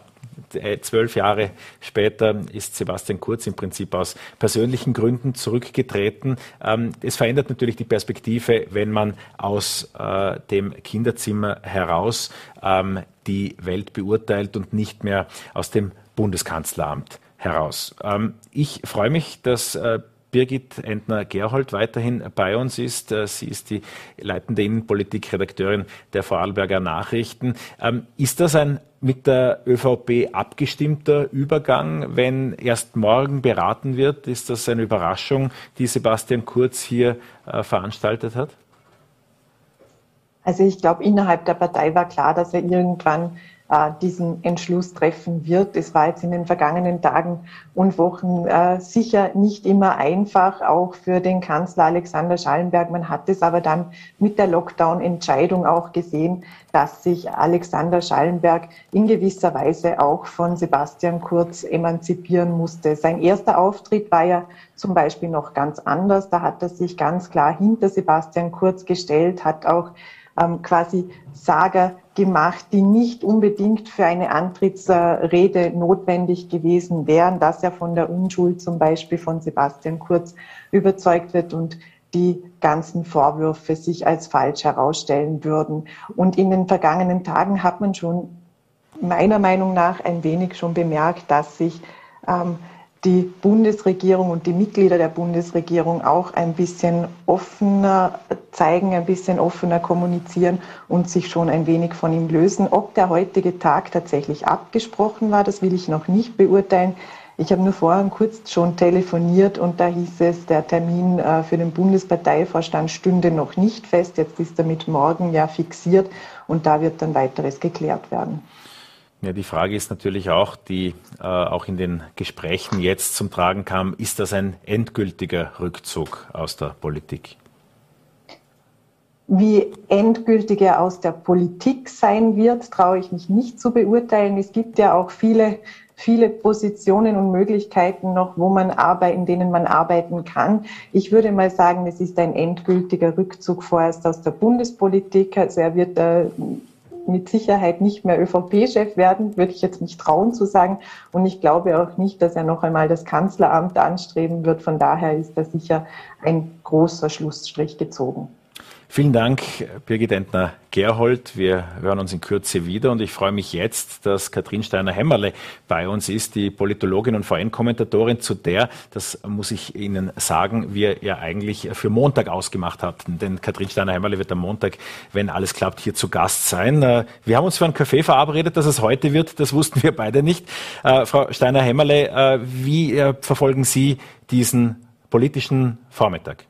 zwölf Jahre später ist Sebastian Kurz im Prinzip aus persönlichen Gründen zurückgetreten. Ähm, es verändert natürlich die Perspektive, wenn man aus äh, dem Kinderzimmer heraus ähm, die Welt beurteilt und nicht mehr aus dem Bundeskanzleramt heraus. Ähm, ich freue mich, dass äh, Birgit Entner-Gerhold weiterhin bei uns ist. Äh, sie ist die leitende Innenpolitikredakteurin der Vorarlberger Nachrichten. Ähm, ist das ein mit der ÖVP abgestimmter Übergang, wenn erst morgen beraten wird? Ist das eine Überraschung, die Sebastian Kurz hier äh, veranstaltet hat? Also ich glaube, innerhalb der Partei war klar, dass er irgendwann diesen Entschluss treffen wird. Es war jetzt in den vergangenen Tagen und Wochen äh, sicher nicht immer einfach, auch für den Kanzler Alexander Schallenberg. Man hat es aber dann mit der Lockdown-Entscheidung auch gesehen, dass sich Alexander Schallenberg in gewisser Weise auch von Sebastian Kurz emanzipieren musste. Sein erster Auftritt war ja zum Beispiel noch ganz anders. Da hat er sich ganz klar hinter Sebastian Kurz gestellt, hat auch ähm, quasi Sager gemacht, die nicht unbedingt für eine Antrittsrede notwendig gewesen wären, dass er von der Unschuld zum Beispiel von Sebastian Kurz überzeugt wird und die ganzen Vorwürfe sich als falsch herausstellen würden. Und in den vergangenen Tagen hat man schon meiner Meinung nach ein wenig schon bemerkt, dass sich ähm, die Bundesregierung und die Mitglieder der Bundesregierung auch ein bisschen offener zeigen, ein bisschen offener kommunizieren und sich schon ein wenig von ihm lösen. Ob der heutige Tag tatsächlich abgesprochen war, das will ich noch nicht beurteilen. Ich habe nur vorhin kurz schon telefoniert und da hieß es, der Termin äh, für den Bundesparteivorstand stünde noch nicht fest. Jetzt ist er mit morgen ja fixiert und da wird dann weiteres geklärt werden. Ja, die Frage ist natürlich auch, die äh, auch in den Gesprächen jetzt zum Tragen kam, ist das ein endgültiger Rückzug aus der Politik? Wie endgültig er aus der Politik sein wird, traue ich mich nicht zu beurteilen. Es gibt ja auch viele, viele Positionen und Möglichkeiten noch, wo man arbeiten, in denen man arbeiten kann. Ich würde mal sagen, es ist ein endgültiger Rückzug vorerst aus der Bundespolitik. Also er wird äh, mit Sicherheit nicht mehr ÖVP-Chef werden, würde ich jetzt nicht trauen zu sagen. Und ich glaube auch nicht, dass er noch einmal das Kanzleramt anstreben wird. Von daher ist da sicher ein großer Schlussstrich gezogen. Vielen Dank, Birgit Entner-Gerhold. Wir hören uns in Kürze wieder und ich freue mich jetzt, dass Katrin Steiner-Hämmerle bei uns ist, die Politologin und VN-Kommentatorin, zu der, das muss ich Ihnen sagen, wir ja eigentlich für Montag ausgemacht hatten. Denn Katrin Steiner-Hämmerle wird am Montag, wenn alles klappt, hier zu Gast sein. Äh, wir haben uns für einen Café verabredet, dass es heute wird. Das wussten wir beide nicht. Äh, Frau Steiner-Hämmerle, äh, wie verfolgen Sie diesen politischen Vormittag?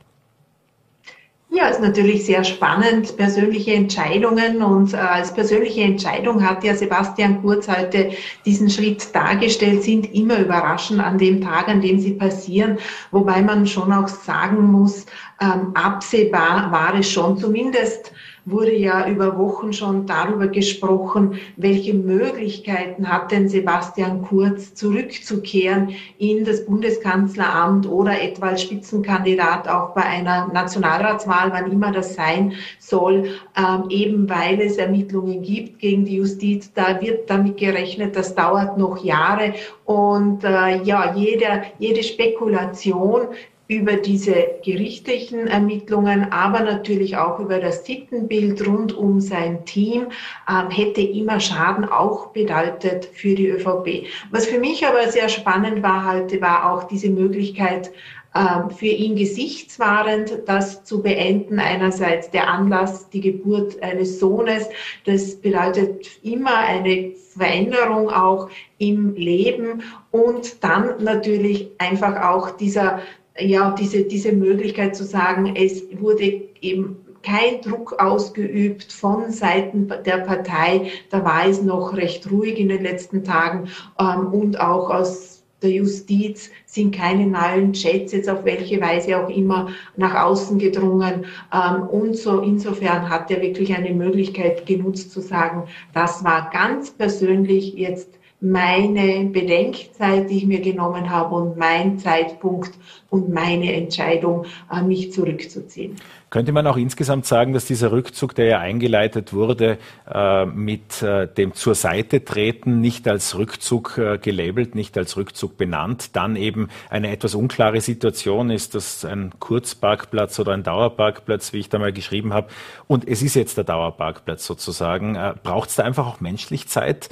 Ja, ist natürlich sehr spannend, persönliche Entscheidungen. Und äh, als persönliche Entscheidung hat ja Sebastian Kurz heute diesen Schritt dargestellt, sind immer überraschend an dem Tag, an dem sie passieren. Wobei man schon auch sagen muss, ähm, absehbar war es schon zumindest wurde ja über Wochen schon darüber gesprochen, welche Möglichkeiten hat denn Sebastian Kurz zurückzukehren in das Bundeskanzleramt oder etwa als Spitzenkandidat auch bei einer Nationalratswahl, wann immer das sein soll, ähm, eben weil es Ermittlungen gibt gegen die Justiz. Da wird damit gerechnet, das dauert noch Jahre und äh, ja, jede, jede Spekulation über diese gerichtlichen Ermittlungen, aber natürlich auch über das Sittenbild rund um sein Team, ähm, hätte immer Schaden auch bedeutet für die ÖVP. Was für mich aber sehr spannend war heute, war auch diese Möglichkeit, ähm, für ihn gesichtswahrend, das zu beenden. Einerseits der Anlass, die Geburt eines Sohnes. Das bedeutet immer eine Veränderung auch im Leben und dann natürlich einfach auch dieser ja, diese, diese Möglichkeit zu sagen, es wurde eben kein Druck ausgeübt von Seiten der Partei. Da war es noch recht ruhig in den letzten Tagen ähm, und auch aus der Justiz sind keine neuen Chats jetzt auf welche Weise auch immer nach außen gedrungen. Ähm, und so insofern hat er wirklich eine Möglichkeit genutzt zu sagen, das war ganz persönlich jetzt meine Bedenkzeit, die ich mir genommen habe und mein Zeitpunkt und meine Entscheidung, äh, mich zurückzuziehen. Könnte man auch insgesamt sagen, dass dieser Rückzug, der ja eingeleitet wurde, äh, mit äh, dem zur Seite treten, nicht als Rückzug äh, gelabelt, nicht als Rückzug benannt, dann eben eine etwas unklare Situation ist, dass ein Kurzparkplatz oder ein Dauerparkplatz, wie ich da mal geschrieben habe, und es ist jetzt der Dauerparkplatz sozusagen, braucht es da einfach auch menschlich Zeit,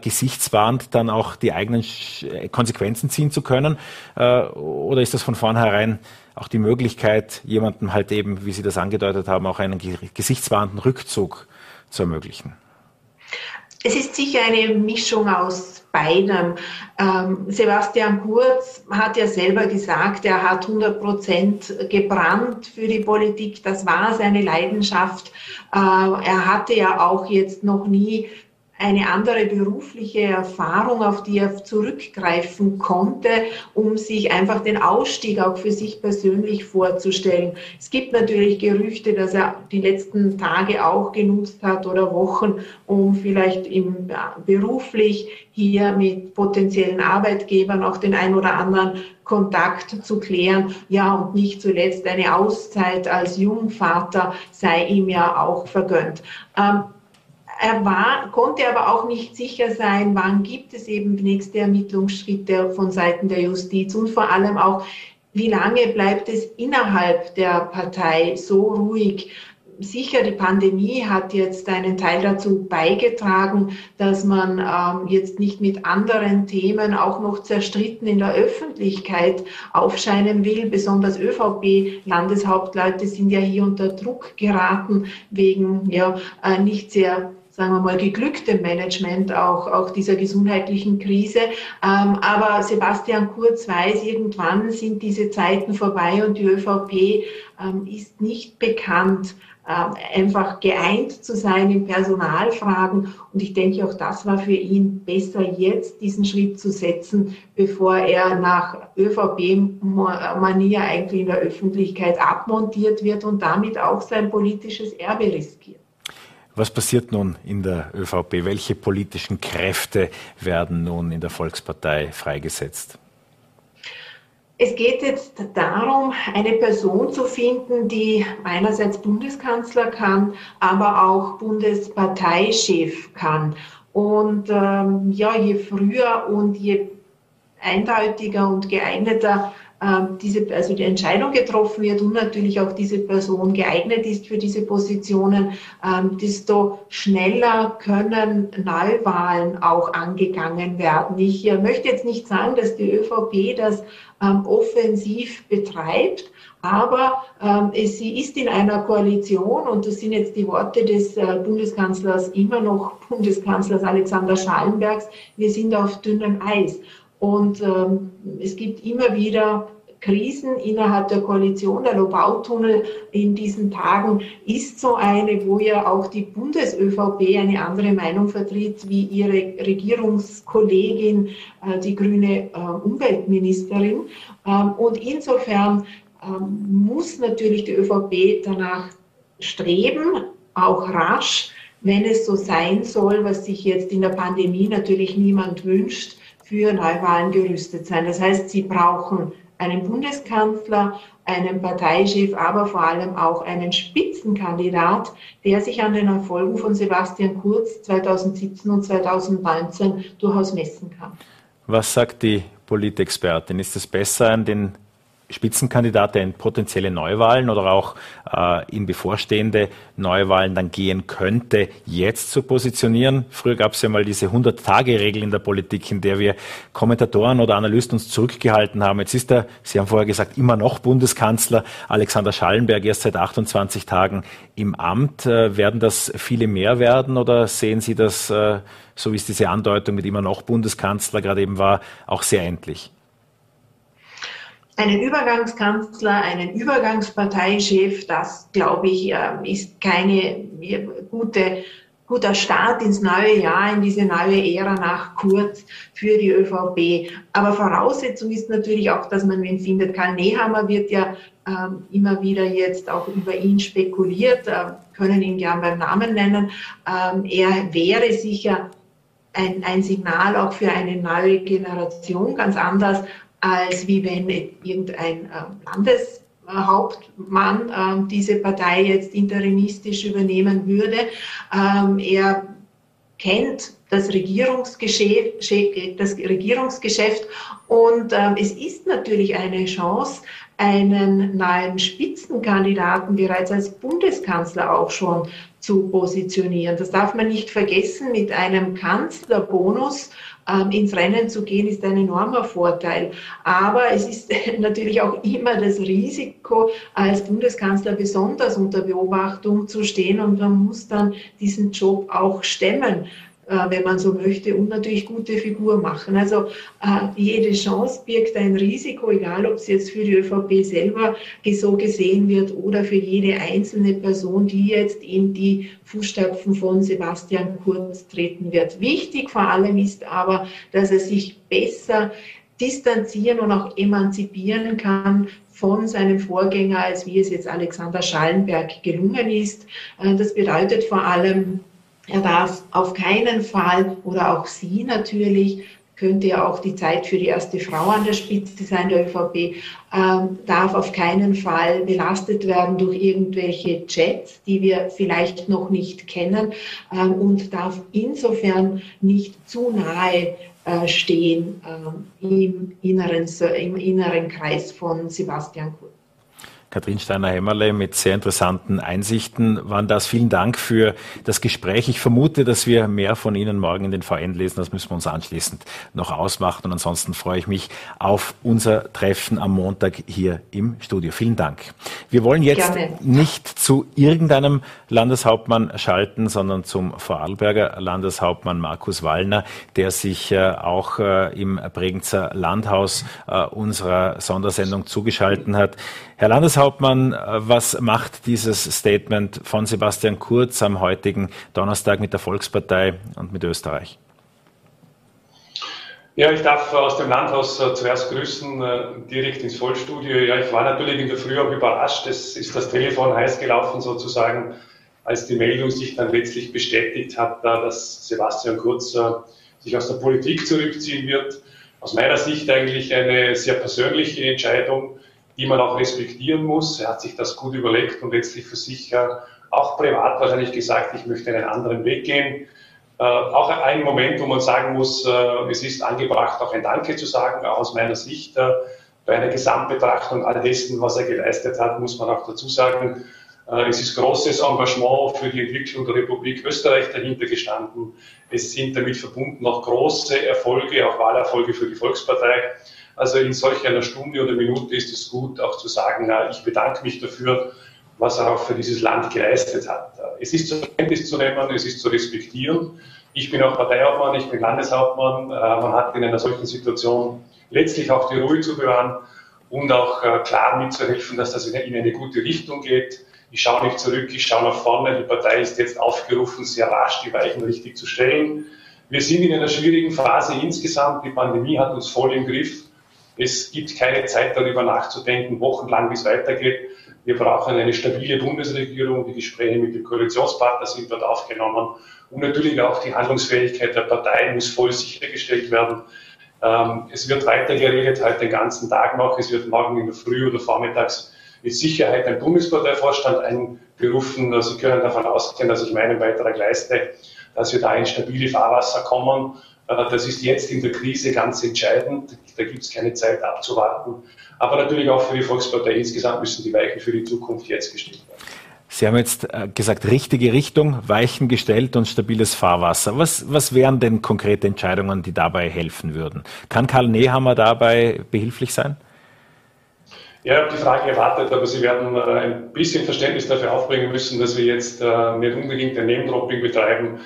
gesichtswahrend dann auch die eigenen Konsequenzen ziehen zu können? Oder ist das von vornherein auch die Möglichkeit, jemandem halt eben, wie Sie das angedeutet haben, auch einen gesichtswahrenden Rückzug zu ermöglichen? Es ist sicher eine Mischung aus beidem. Ähm, Sebastian Kurz hat ja selber gesagt, er hat 100 Prozent gebrannt für die Politik. Das war seine Leidenschaft. Äh, er hatte ja auch jetzt noch nie eine andere berufliche Erfahrung, auf die er zurückgreifen konnte, um sich einfach den Ausstieg auch für sich persönlich vorzustellen. Es gibt natürlich Gerüchte, dass er die letzten Tage auch genutzt hat oder Wochen, um vielleicht im, beruflich hier mit potenziellen Arbeitgebern auch den ein oder anderen Kontakt zu klären. Ja, und nicht zuletzt eine Auszeit als Jungvater sei ihm ja auch vergönnt. Ähm, er war, konnte aber auch nicht sicher sein, wann gibt es eben nächste Ermittlungsschritte von Seiten der Justiz und vor allem auch, wie lange bleibt es innerhalb der Partei so ruhig. Sicher, die Pandemie hat jetzt einen Teil dazu beigetragen, dass man ähm, jetzt nicht mit anderen Themen auch noch zerstritten in der Öffentlichkeit aufscheinen will. Besonders ÖVP-Landeshauptleute sind ja hier unter Druck geraten wegen ja äh, nicht sehr sagen wir mal, geglücktem Management auch, auch dieser gesundheitlichen Krise. Ähm, aber Sebastian Kurz weiß, irgendwann sind diese Zeiten vorbei und die ÖVP ähm, ist nicht bekannt, ähm, einfach geeint zu sein in Personalfragen. Und ich denke, auch das war für ihn besser, jetzt diesen Schritt zu setzen, bevor er nach ÖVP-Manier eigentlich in der Öffentlichkeit abmontiert wird und damit auch sein politisches Erbe riskiert. Was passiert nun in der ÖVP? Welche politischen Kräfte werden nun in der Volkspartei freigesetzt? Es geht jetzt darum, eine Person zu finden, die einerseits Bundeskanzler kann, aber auch Bundesparteichef kann. Und ähm, ja, je früher und je eindeutiger und geeigneter diese, also die Entscheidung getroffen wird und natürlich auch diese Person geeignet ist für diese Positionen, ähm, desto schneller können Neuwahlen auch angegangen werden. Ich äh, möchte jetzt nicht sagen, dass die ÖVP das ähm, offensiv betreibt, aber ähm, sie ist in einer Koalition und das sind jetzt die Worte des äh, Bundeskanzlers, immer noch Bundeskanzlers Alexander Schallenbergs, wir sind auf dünnem Eis. Und ähm, es gibt immer wieder Krisen innerhalb der Koalition. Der Lobautunnel in diesen Tagen ist so eine, wo ja auch die Bundes-ÖVP eine andere Meinung vertritt wie ihre Regierungskollegin, äh, die grüne äh, Umweltministerin. Ähm, und insofern ähm, muss natürlich die ÖVP danach streben, auch rasch, wenn es so sein soll, was sich jetzt in der Pandemie natürlich niemand wünscht, für Neuwahlen gerüstet sein. Das heißt, sie brauchen einen Bundeskanzler, einen Parteichef, aber vor allem auch einen Spitzenkandidat, der sich an den Erfolgen von Sebastian Kurz 2017 und 2019 durchaus messen kann. Was sagt die Politexpertin? Ist es besser, an den Spitzenkandidat, der in potenzielle Neuwahlen oder auch äh, in bevorstehende Neuwahlen dann gehen könnte, jetzt zu positionieren. Früher gab es ja mal diese 100-Tage-Regel in der Politik, in der wir Kommentatoren oder Analysten uns zurückgehalten haben. Jetzt ist er, Sie haben vorher gesagt, immer noch Bundeskanzler Alexander Schallenberg erst seit 28 Tagen im Amt. Äh, werden das viele mehr werden oder sehen Sie das, äh, so wie es diese Andeutung mit immer noch Bundeskanzler gerade eben war, auch sehr endlich? Einen Übergangskanzler, einen Übergangsparteichef, das glaube ich, ähm, ist keine gute guter Start ins neue Jahr, in diese neue Ära nach Kurz für die ÖVP. Aber Voraussetzung ist natürlich auch, dass man wen findet. Karl Nehammer wird ja ähm, immer wieder jetzt auch über ihn spekuliert, äh, können ihn gern beim Namen nennen. Ähm, er wäre sicher ein, ein Signal auch für eine neue Generation, ganz anders als wie wenn irgendein äh, Hauptmann äh, diese Partei jetzt interimistisch übernehmen würde. Ähm, er kennt das Regierungsgeschäft, das Regierungsgeschäft und ähm, es ist natürlich eine Chance, einen neuen Spitzenkandidaten bereits als Bundeskanzler auch schon zu positionieren. Das darf man nicht vergessen. Mit einem Kanzlerbonus ähm, ins Rennen zu gehen, ist ein enormer Vorteil. Aber es ist natürlich auch immer das Risiko, als Bundeskanzler besonders unter Beobachtung zu stehen und man muss dann diesen Job auch stemmen. Äh, wenn man so möchte, und natürlich gute Figur machen. Also äh, jede Chance birgt ein Risiko, egal ob es jetzt für die ÖVP selber so gesehen wird oder für jede einzelne Person, die jetzt in die Fußstapfen von Sebastian Kurz treten wird. Wichtig vor allem ist aber, dass er sich besser distanzieren und auch emanzipieren kann von seinem Vorgänger, als wie es jetzt Alexander Schallenberg gelungen ist. Äh, das bedeutet vor allem, er darf auf keinen Fall. Oder auch sie natürlich. Könnte ja auch die Zeit für die erste Frau an der Spitze sein der ÖVP, ähm, darf auf keinen Fall belastet werden durch irgendwelche Chats, die wir vielleicht noch nicht kennen ähm, und darf insofern nicht zu nahe äh, stehen äh, im, inneren, im inneren Kreis von Sebastian Kurz. Katrin Steiner-Hämmerle mit sehr interessanten Einsichten waren das. Vielen Dank für das Gespräch. Ich vermute, dass wir mehr von Ihnen morgen in den VN lesen. Das müssen wir uns anschließend noch ausmachen. Und ansonsten freue ich mich auf unser Treffen am Montag hier im Studio. Vielen Dank. Wir wollen jetzt Gerne. nicht zu irgendeinem Landeshauptmann schalten, sondern zum Vorarlberger Landeshauptmann Markus Wallner, der sich äh, auch äh, im Bregenzer Landhaus äh, unserer Sondersendung zugeschalten hat. Herr Landeshauptmann, was macht dieses Statement von Sebastian Kurz am heutigen Donnerstag mit der Volkspartei und mit Österreich? Ja, ich darf aus dem Landhaus äh, zuerst grüßen, äh, direkt ins Vollstudio. Ja, ich war natürlich in der Früh auch überrascht. Es ist das Telefon heiß gelaufen sozusagen, als die Meldung sich dann letztlich bestätigt hat, dass Sebastian Kurz äh, sich aus der Politik zurückziehen wird. Aus meiner Sicht eigentlich eine sehr persönliche Entscheidung die man auch respektieren muss. Er hat sich das gut überlegt und letztlich für sich auch privat wahrscheinlich gesagt, ich möchte einen anderen Weg gehen. Äh, auch ein Moment, wo man sagen muss, äh, es ist angebracht, auch ein Danke zu sagen, auch aus meiner Sicht. Äh, bei einer Gesamtbetrachtung all dessen, was er geleistet hat, muss man auch dazu sagen, es ist großes Engagement für die Entwicklung der Republik Österreich dahinter gestanden. Es sind damit verbunden auch große Erfolge, auch Wahlerfolge für die Volkspartei. Also in solch einer Stunde oder Minute ist es gut, auch zu sagen, na, ich bedanke mich dafür, was er auch für dieses Land geleistet hat. Es ist zur Kenntnis zu nehmen, es ist zu respektieren. Ich bin auch Parteihauptmann, ich bin Landeshauptmann. Äh, man hat in einer solchen Situation letztlich auch die Ruhe zu bewahren und auch äh, klar mitzuhelfen, dass das in eine gute Richtung geht. Ich schaue nicht zurück, ich schaue nach vorne. Die Partei ist jetzt aufgerufen, sehr rasch die Weichen richtig zu stellen. Wir sind in einer schwierigen Phase insgesamt. Die Pandemie hat uns voll im Griff. Es gibt keine Zeit darüber nachzudenken, wochenlang, wie es weitergeht. Wir brauchen eine stabile Bundesregierung. Die Gespräche mit dem Koalitionspartner sind dort aufgenommen. Und natürlich auch die Handlungsfähigkeit der Partei muss voll sichergestellt werden. Ähm, es wird weiter geredet, halt den ganzen Tag noch. Es wird morgen in der Früh oder vormittags mit Sicherheit ein Bundesparteivorstand einberufen. Sie können davon ausgehen, dass ich meinen Beitrag leiste, dass wir da in stabile Fahrwasser kommen. Das ist jetzt in der Krise ganz entscheidend. Da gibt es keine Zeit abzuwarten. Aber natürlich auch für die Volkspartei insgesamt müssen die Weichen für die Zukunft jetzt gestellt werden. Sie haben jetzt äh, gesagt, richtige Richtung, Weichen gestellt und stabiles Fahrwasser. Was, was wären denn konkrete Entscheidungen, die dabei helfen würden? Kann Karl Nehammer dabei behilflich sein? Ja, ich habe die Frage erwartet, aber Sie werden äh, ein bisschen Verständnis dafür aufbringen müssen, dass wir jetzt äh, nicht unbedingt ein Name-Dropping betreiben,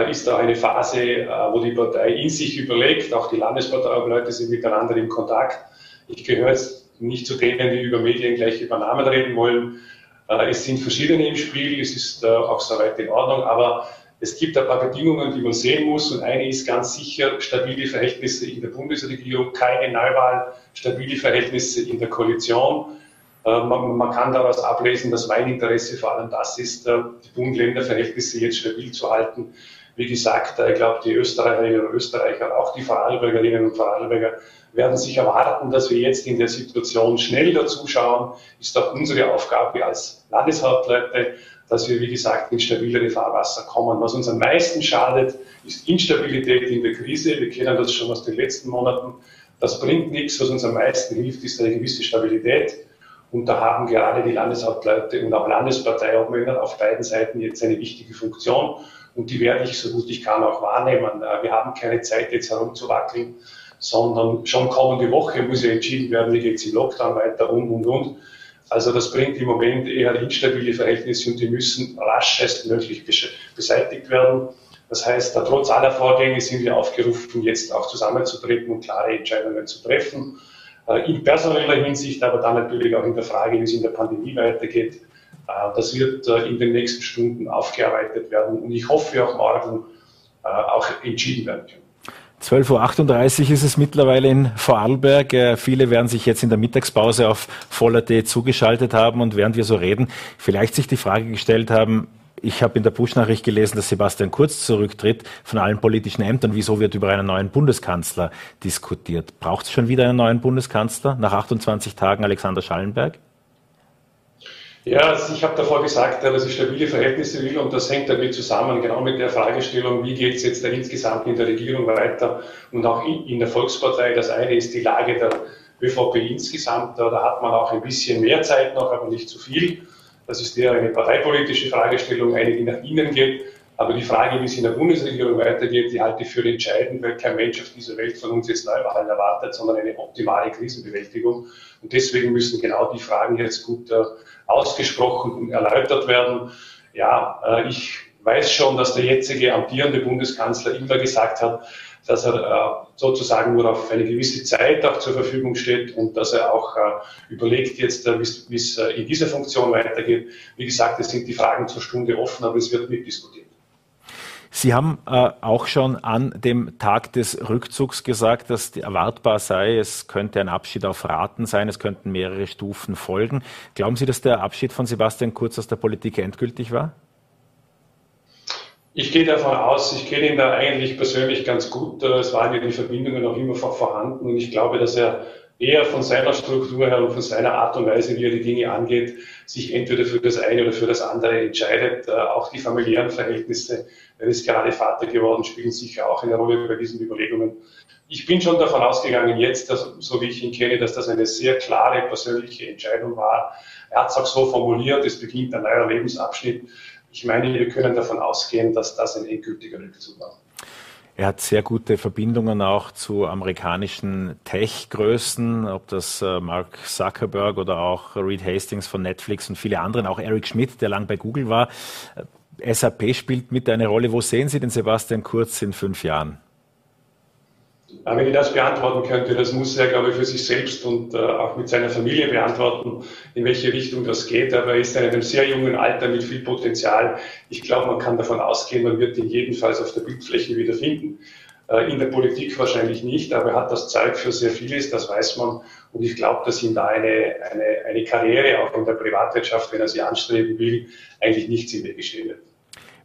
ist da eine Phase, äh, wo die Partei in sich überlegt, auch die Landesparteileute sind miteinander in Kontakt. Ich gehöre jetzt nicht zu denen, die über Medien gleich über Namen reden wollen. Äh, es sind verschiedene im Spiel, es ist auch soweit in Ordnung, aber es gibt ein paar Bedingungen, die man sehen muss und eine ist ganz sicher stabile Verhältnisse in der Bundesregierung, keine Neuwahl, stabile Verhältnisse in der Koalition Man, man, kann daraus ablesen, dass mein Interesse vor allem das ist, die Bund-Länder-Verhältnisse jetzt stabil zu halten. Wie gesagt, ich glaube, die Österreicherinnen und Österreicher, auch die Vorarlbergerinnen und Vorarlberger, werden sich erwarten, dass wir jetzt in der Situation schnell dazuschauen. Ist auch unsere Aufgabe als Landeshauptleute, dass wir, wie gesagt, in stabilere Fahrwasser kommen. Was uns am meisten schadet, ist Instabilität in der Krise. Wir kennen das schon aus den letzten Monaten. Das bringt nichts. Was uns am meisten hilft, ist eine gewisse Stabilität. Und da haben gerade die Landeshauptleute und auch Landesparteiobmänner auf beiden Seiten jetzt eine wichtige Funktion. Und die werde ich so gut ich kann auch wahrnehmen. Äh, wir haben keine Zeit, jetzt herumzuwackeln sondern schon kommende Woche muss ja entschieden werden, wie geht es im Lockdown weiter und, und, und. Also das bringt im Moment eher instabile Verhältnisse und die müssen raschestmöglich beseitigt werden. Das heißt, trotz aller Vorgänge sind wir aufgerufen, jetzt auch zusammenzutreten und klare Entscheidungen zu treffen. Äh, in personeller Hinsicht, aber dann natürlich auch in der Frage, wie es in der Pandemie weitergeht. Äh, das wird äh, in den nächsten Stunden aufgearbeitet werden und ich hoffe auch morgen auch entschieden werden können. 12.38 Uhr ist es mittlerweile in Vorarlberg. Äh, viele werden sich jetzt in der Mittagspause auf Voller.de zugeschaltet haben und während wir so reden, vielleicht sich die Frage gestellt haben, ich habe in der Push-Nachricht gelesen, dass Sebastian Kurz zurücktritt von allen politischen Ämtern. Wieso wird über einen neuen Bundeskanzler diskutiert? Braucht es schon wieder einen neuen Bundeskanzler nach 28 Tagen Alexander Schallenberg? Ja, also ich habe davor gesagt, dass ich stabile Verhältnisse will und das hängt damit zusammen, genau mit der Fragestellung, wie geht es jetzt dann insgesamt in der Regierung weiter und auch in der Volkspartei. Das eine ist die Lage der ÖVP insgesamt, da hat man auch ein bisschen mehr Zeit noch, aber nicht zu viel. Das ist eher eine parteipolitische Fragestellung, eine, die nach innen geht. Aber die Frage, wie es in der Bundesregierung weitergeht, die halte ich für entscheidend, weil kein Mensch auf dieser Welt von uns jetzt Neuwahlen erwartet, sondern eine optimale Krisenbewältigung. Und deswegen müssen genau die Fragen jetzt gut äh, ausgesprochen und erläutert werden. Ja, äh, ich weiß schon, dass der jetzige amtierende Bundeskanzler immer gesagt hat, dass er äh, sozusagen nur auf eine gewisse Zeit auch zur Verfügung steht und dass er auch äh, überlegt jetzt, äh, wie es äh, in dieser Funktion weitergeht. Wie gesagt, es sind die Fragen zur Stunde offen, aber es wird mitdiskutiert. Sie haben äh, auch schon an dem Tag des Rückzugs gesagt, dass erwartbar sei, es könnte ein Abschied auf Raten sein, es könnten mehrere Stufen folgen. Glauben Sie, dass der Abschied von Sebastian Kurz aus der Politik endgültig war? Ich gehe davon aus, ich kenne ihn da eigentlich persönlich ganz gut. Es waren ja die Verbindungen auch immer vorhanden und ich glaube, dass er eher von seiner Struktur her und von seiner Art und Weise, wie er die Dinge angeht, sich entweder für das eine oder für das andere entscheidet. Äh, auch die familiären Verhältnisse, er ist gerade Vater geworden, spielen sicher auch eine Rolle bei diesen Überlegungen. Ich bin schon davon ausgegangen jetzt, dass, so wie ich ihn kenne, dass das eine sehr klare persönliche Entscheidung war. Er hat es auch so formuliert, es beginnt ein neuer Lebensabschnitt. Ich meine, wir können davon ausgehen, dass das ein endgültiger Rückzug war. Er hat sehr gute Verbindungen auch zu amerikanischen Tech-Größen, ob das äh, Mark Zuckerberg oder auch Reed Hastings von Netflix und viele anderen, auch Eric Schmidt, der lang bei Google war. SAP spielt mit eine Rolle. Wo sehen Sie den Sebastian Kurz in fünf Jahren? Wenn ich das beantworten könnte, das muss er, glaube ich, für sich selbst und äh, auch mit seiner Familie beantworten, in welche Richtung das geht. Aber er ist in einem sehr jungen Alter mit viel Potenzial. Ich glaube, man kann davon ausgehen, man wird ihn jedenfalls auf der Bildfläche wiederfinden. Äh, in der Politik wahrscheinlich nicht, aber er hat das Zeug für sehr vieles, das weiß man. Und ich glaube, dass ihm da eine, eine, eine Karriere auch in der Privatwirtschaft, wenn er sie anstreben will, eigentlich nichts in der stehen wird.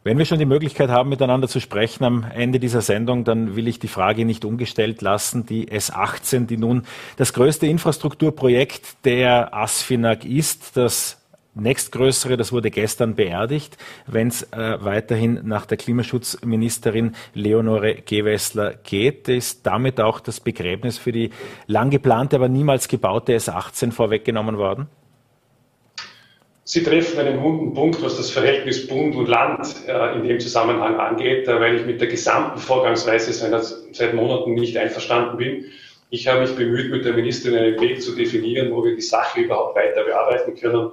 Wenn wir schon die Möglichkeit haben, miteinander zu sprechen am Ende dieser Sendung, dann will ich die Frage nicht ungestellt lassen. Die S18, die nun das größte Infrastrukturprojekt der ASFINAG ist, das nächstgrößere, das wurde gestern beerdigt, wenn es äh, weiterhin nach der Klimaschutzministerin Leonore Gewessler geht, ist damit auch das Begräbnis für die lang geplante, aber niemals gebaute S18 vorweggenommen worden? Sie treffen einen wunden Punkt, was das Verhältnis Bund und Land äh, in dem Zusammenhang angeht, äh, weil ich mit der gesamten Vorgangsweise seit, seit Monaten nicht einverstanden bin. Ich habe mich bemüht, mit der Ministerin einen Weg zu definieren, wo wir die Sache überhaupt weiter bearbeiten können.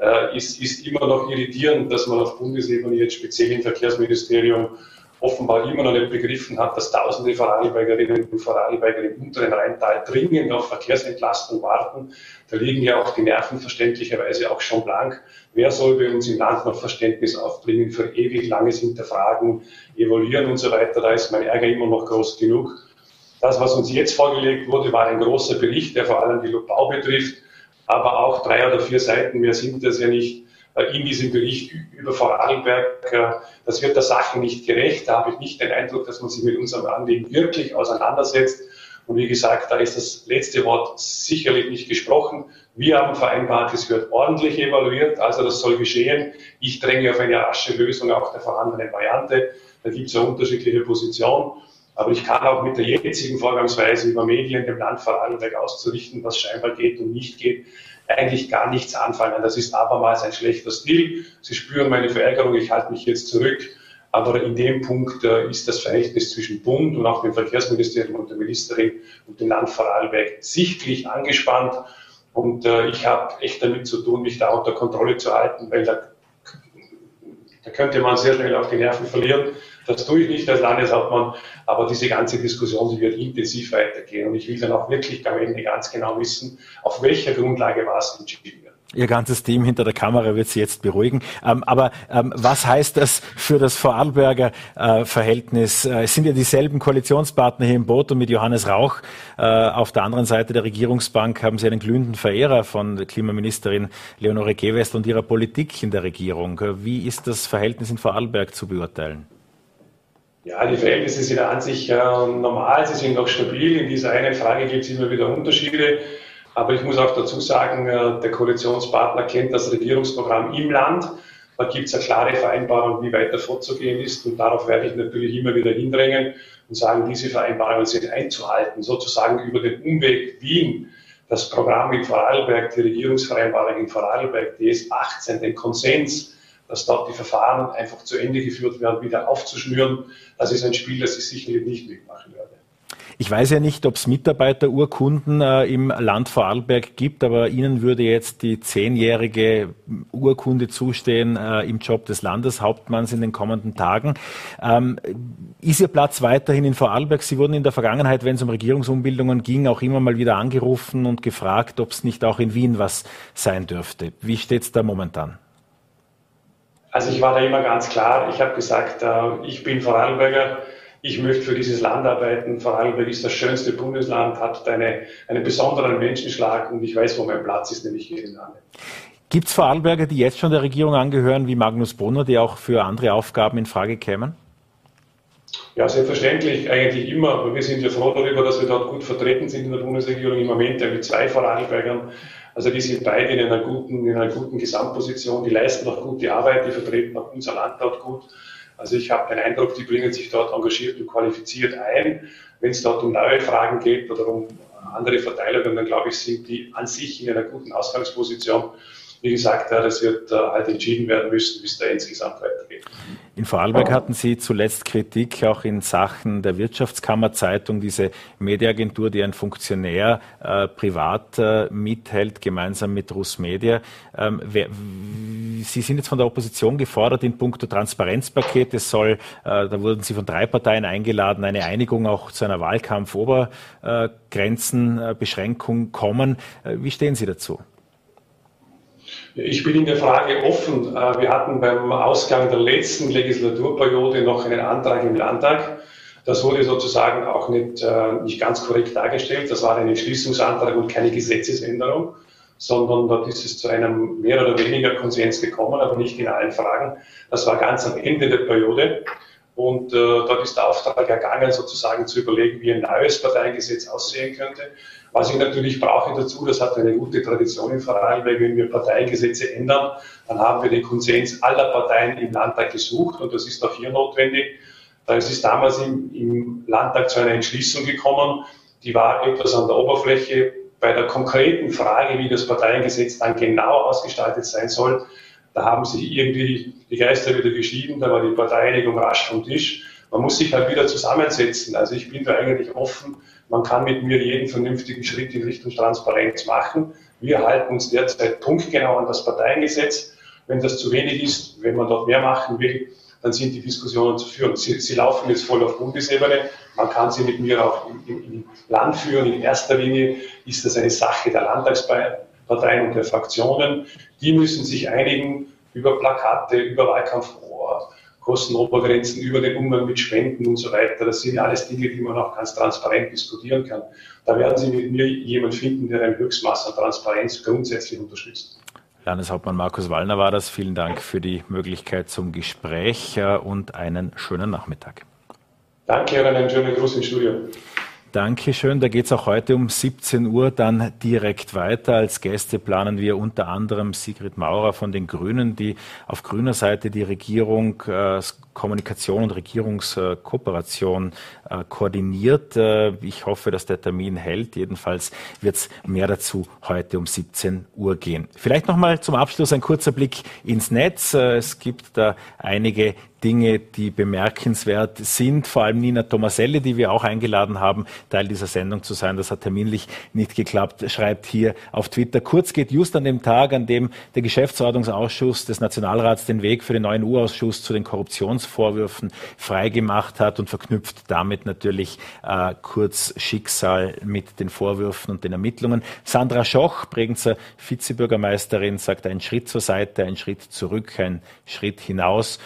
Äh, ist, ist immer noch irritierend, dass man auf Bundesebene jetzt speziell im Verkehrsministerium offenbar immer noch nicht begriffen hat, dass tausende Vorarlbergerinnen und Vorarlberger im unteren Rheintal dringend auf Verkehrsentlastung warten. Da liegen ja auch die Nerven verständlicherweise auch schon blank. Wer soll bei uns im Land noch Verständnis aufbringen für ewig langes Hinterfragen, Evaluieren und so weiter? Da ist mein Ärger immer noch groß genug. Das, was uns jetzt vorgelegt wurde, war ein großer Bericht, der vor allem die Bau betrifft. aber auch drei oder vier Seiten mehr sind das ja nicht in diesem Bericht über Vorarlberg. Äh, das wird der Sache nicht gerecht. Da habe ich nicht den Eindruck, dass man sich mit unserem Anliegen wirklich auseinandersetzt. Und wie gesagt, da ist das letzte Wort sicherlich nicht gesprochen. Wir haben vereinbart, es wird ordentlich evaluiert, also das soll geschehen. Ich dränge auf eine rasche Lösung auch der vorhandenen Variante. Da gibt es ja unterschiedliche Positionen. Aber ich kann auch mit der jetzigen Vorgangsweise über Medien dem Land Vorarlberg auszurichten, was scheinbar geht und nicht geht, eigentlich gar nichts anfangen. Das ist abermals ein schlechter Stil. Sie spüren meine Verärgerung, ich halte mich jetzt zurück. Aber in dem Punkt äh, ist das Verhältnis zwischen Bund und auch dem Verkehrsministerium und der Ministerin und dem Land Vorarlberg sichtlich angespannt. Und äh, ich habe echt damit zu tun, mich da unter Kontrolle zu halten, weil da, da könnte man sehr schnell auf die Nerven verlieren. Das tue ich nicht als Landeshauptmann, aber diese ganze Diskussion, die wird intensiv weitergehen. Und ich will dann auch wirklich am Ende ganz genau wissen, auf welcher Grundlage was entschieden wird. Ihr ganzes Team hinter der Kamera wird Sie jetzt beruhigen. Ähm, aber ähm, was heißt das für das Vorarlberger äh, Verhältnis? Äh, es sind ja dieselben Koalitionspartner hier im Boot und mit Johannes Rauch äh, auf der anderen Seite der Regierungsbank haben Sie einen glühenden Verehrer von Klimaministerin Leonore Gewest und ihrer Politik in der Regierung. Wie ist das Verhältnis in Vorarlberg zu beurteilen? Ja, die Verhältnisse sind an sich äh, normal, sie sind noch stabil. In dieser einen Frage gibt es immer wieder Unterschiede. Aber ich muss auch dazu sagen, äh, der Koalitionspartner kennt das Regierungsprogramm im Land. Da gibt es eine klare Vereinbarung, wie weiter vorzugehen ist. Und darauf werde ich natürlich immer wieder hindrängen und sagen, diese Vereinbarungen sind einzuhalten, sozusagen über den Umweg Wien. Das Programm in Vorarlberg, die Regierungsvereinbarung in Vorarlberg, DS 18, den Konsens, dass dort die Verfahren einfach zu Ende geführt werden, wieder aufzuschnüren. Das ist ein Spiel, das ich sicherlich nicht mitmachen werde. Ich weiß ja nicht, ob es Mitarbeiterurkunden äh, im Land Vorarlberg gibt, aber Ihnen würde jetzt die zehnjährige Urkunde zustehen äh, im Job des Landeshauptmanns in den kommenden Tagen. Ähm, ist Ihr Platz weiterhin in Vorarlberg? Sie wurden in der Vergangenheit, wenn es um Regierungsumbildungen ging, auch immer mal wieder angerufen und gefragt, ob es nicht auch in Wien was sein dürfte. Wie steht es da momentan? Also ich war da immer ganz klar. Ich habe gesagt, äh, ich bin Vorarlberger. Ich möchte für dieses Land arbeiten. Vorarlberg ist das schönste Bundesland, hat eine, einen besonderen Menschenschlag und ich weiß, wo mein Platz ist, nämlich hier im Lande. Gibt es Vorarlberger, die jetzt schon der Regierung angehören, wie Magnus Brunner, die auch für andere Aufgaben in Frage kämen? Ja, selbstverständlich, eigentlich immer. Aber wir sind ja froh darüber, dass wir dort gut vertreten sind in der Bundesregierung. Im Moment ja mit zwei Vorarlbergern. Also die sind beide in einer guten, in einer guten Gesamtposition. Die leisten auch gute Arbeit, die vertreten auch unser Land dort gut. Also ich habe den Eindruck, die bringen sich dort engagiert und qualifiziert ein. Wenn es dort um neue Fragen geht oder um andere Verteilungen, dann glaube ich, sind die an sich in einer guten Ausgangsposition. Wie gesagt, das wird äh, halt entschieden werden müssen, wie es da insgesamt weitergeht. In Vorarlberg hatten Sie zuletzt Kritik auch in Sachen der Wirtschaftskammerzeitung, diese Mediaagentur, die ein Funktionär äh, privat äh, mithält, gemeinsam mit Russmedia. Ähm, wer, Sie sind jetzt von der Opposition gefordert in puncto Transparenzpaket. Es soll, äh, da wurden Sie von drei Parteien eingeladen, eine Einigung auch zu einer Wahlkampfobergrenzenbeschränkung kommen. Äh, wie stehen Sie dazu? Ich bin in der Frage offen. Äh, wir hatten beim Ausgang der letzten Legislaturperiode noch einen Antrag im Landtag. Das wurde sozusagen auch nicht, äh, nicht ganz korrekt dargestellt. Das war ein Entschließungsantrag und keine Gesetzesänderung, sondern dort ist es zu einem mehr oder weniger Konsens gekommen, aber nicht in allen Fragen. Das war ganz am Ende der Periode. Und äh, dort ist der Auftrag ergangen, sozusagen zu überlegen, wie ein neues Parteiengesetz aussehen könnte. Was ich natürlich brauche dazu, das hat eine gute Tradition in Vorarlberg, wenn wir Parteiengesetze ändern, dann haben wir den Konsens aller Parteien im Landtag gesucht und das ist auch hier notwendig. Es ist damals im, im Landtag zu einer Entschließung gekommen, die war etwas an der Oberfläche. Bei der konkreten Frage, wie das Parteiengesetz dann genau ausgestaltet sein soll, da haben sich irgendwie die Geister wieder geschieden, da war die Parteieinigung rasch vom Tisch. Man muss sich halt wieder zusammensetzen. Also ich bin da eigentlich offen. Man kann mit mir jeden vernünftigen Schritt in Richtung Transparenz machen. Wir halten uns derzeit punktgenau an das Parteiengesetz. Wenn das zu wenig ist, wenn man dort mehr machen will, dann sind die Diskussionen zu führen. Sie, sie laufen jetzt voll auf Bundesebene. Man kann sie mit mir auch im, im, im Land führen. In erster Linie ist das eine Sache der Landtagsparteien Parteien und der Fraktionen. Die müssen sich einigen über Plakate, über Wahlkampfrohr, Kostenobergrenzen über den Umgang mit Spenden und so weiter. Das sind alles Dinge, die man auch ganz transparent diskutieren kann. Da werden Sie mit mir jemanden finden, der ein Höchstmaß an Transparenz grundsätzlich unterstützt. Landeshauptmann Markus Wallner war das. Vielen Dank für die Möglichkeit zum Gespräch äh, und einen schönen Nachmittag. Danke und einen schönen Gruß ins Studio. Dankeschön. Da geht es auch heute um 17 Uhr dann direkt weiter. Als Gäste planen wir unter anderem Sigrid Maurer von den Grünen, die auf grüner Seite die Regierung äh, Kommunikation und Regierungskooperation koordiniert. Äh, ich hoffe, dass der Termin hält. Jedenfalls wird es mehr dazu heute um 17 Uhr gehen. Vielleicht noch mal zum Abschluss ein kurzer Blick ins Netz. Äh, es gibt da einige Dinge, die bemerkenswert sind. Vor allem Nina Tomaselli, die wir auch eingeladen haben, Teil dieser Sendung zu sein. Das hat terminlich nicht geklappt. Schreibt hier auf Twitter. Kurz geht just an dem Tag, an dem der Geschäftsordnungsausschuss des Nationalrats den Weg für den neuen U-Ausschuss zu den Korruptionsvorwürfen freigemacht hat und verknüpft damit natürlich äh, Kurz Schicksal mit den Vorwürfen und den Ermittlungen. Sandra Schoch, Bregenzer Vizebürgermeisterin, sagt ein Schritt zur Seite, ein Schritt zurück, ein Schritt hinaus.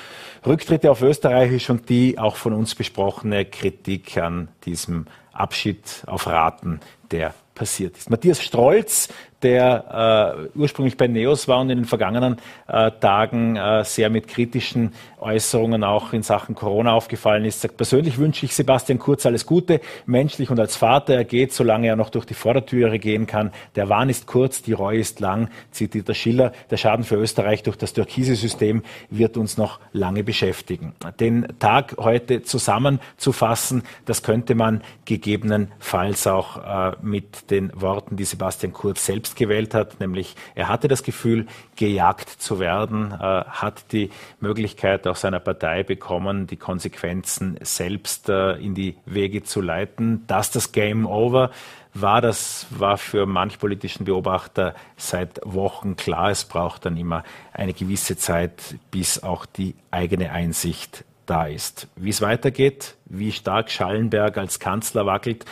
Rücktritte auf Österreichisch und die auch von uns besprochene Kritik an diesem Abschied auf Raten, der passiert ist. Matthias Strolz, der äh, ursprünglich bei NEOS war und in den vergangenen äh, Tagen äh, sehr mit kritischen Äußerungen auch in Sachen Corona aufgefallen ist, sagt, persönlich wünsche ich Sebastian Kurz alles Gute, menschlich und als Vater. Er geht, solange er noch durch die Vordertüre gehen kann. Der Wahn ist kurz, die Reue ist lang, zitiert der Schiller. Der Schaden für Österreich durch das Türkise-System wird uns noch lange beschäftigen. Den Tag heute zusammenzufassen, das könnte man gegebenenfalls auch äh, mit den Worten, die Sebastian Kurz selbst gewählt hat, nämlich er hatte das Gefühl, gejagt zu werden, äh, hat die Möglichkeit auch seiner Partei bekommen, die Konsequenzen selbst äh, in die Wege zu leiten. Dass das Game Over war, das war für manch politischen Beobachter seit Wochen klar. Es braucht dann immer eine gewisse Zeit, bis auch die eigene Einsicht da ist. Wie es weitergeht, wie stark Schallenberg als Kanzler wackelt,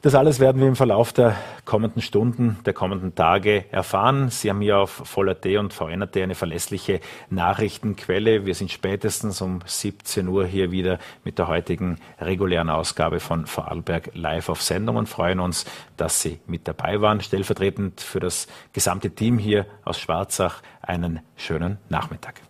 das alles werden wir im Verlauf der kommenden Stunden, der kommenden Tage erfahren. Sie haben hier auf Voller.at und VNRT eine verlässliche Nachrichtenquelle. Wir sind spätestens um 17 Uhr hier wieder mit der heutigen regulären Ausgabe von Vorarlberg live auf Sendung und freuen uns, dass Sie mit dabei waren. Stellvertretend für das gesamte Team hier aus Schwarzach einen schönen Nachmittag.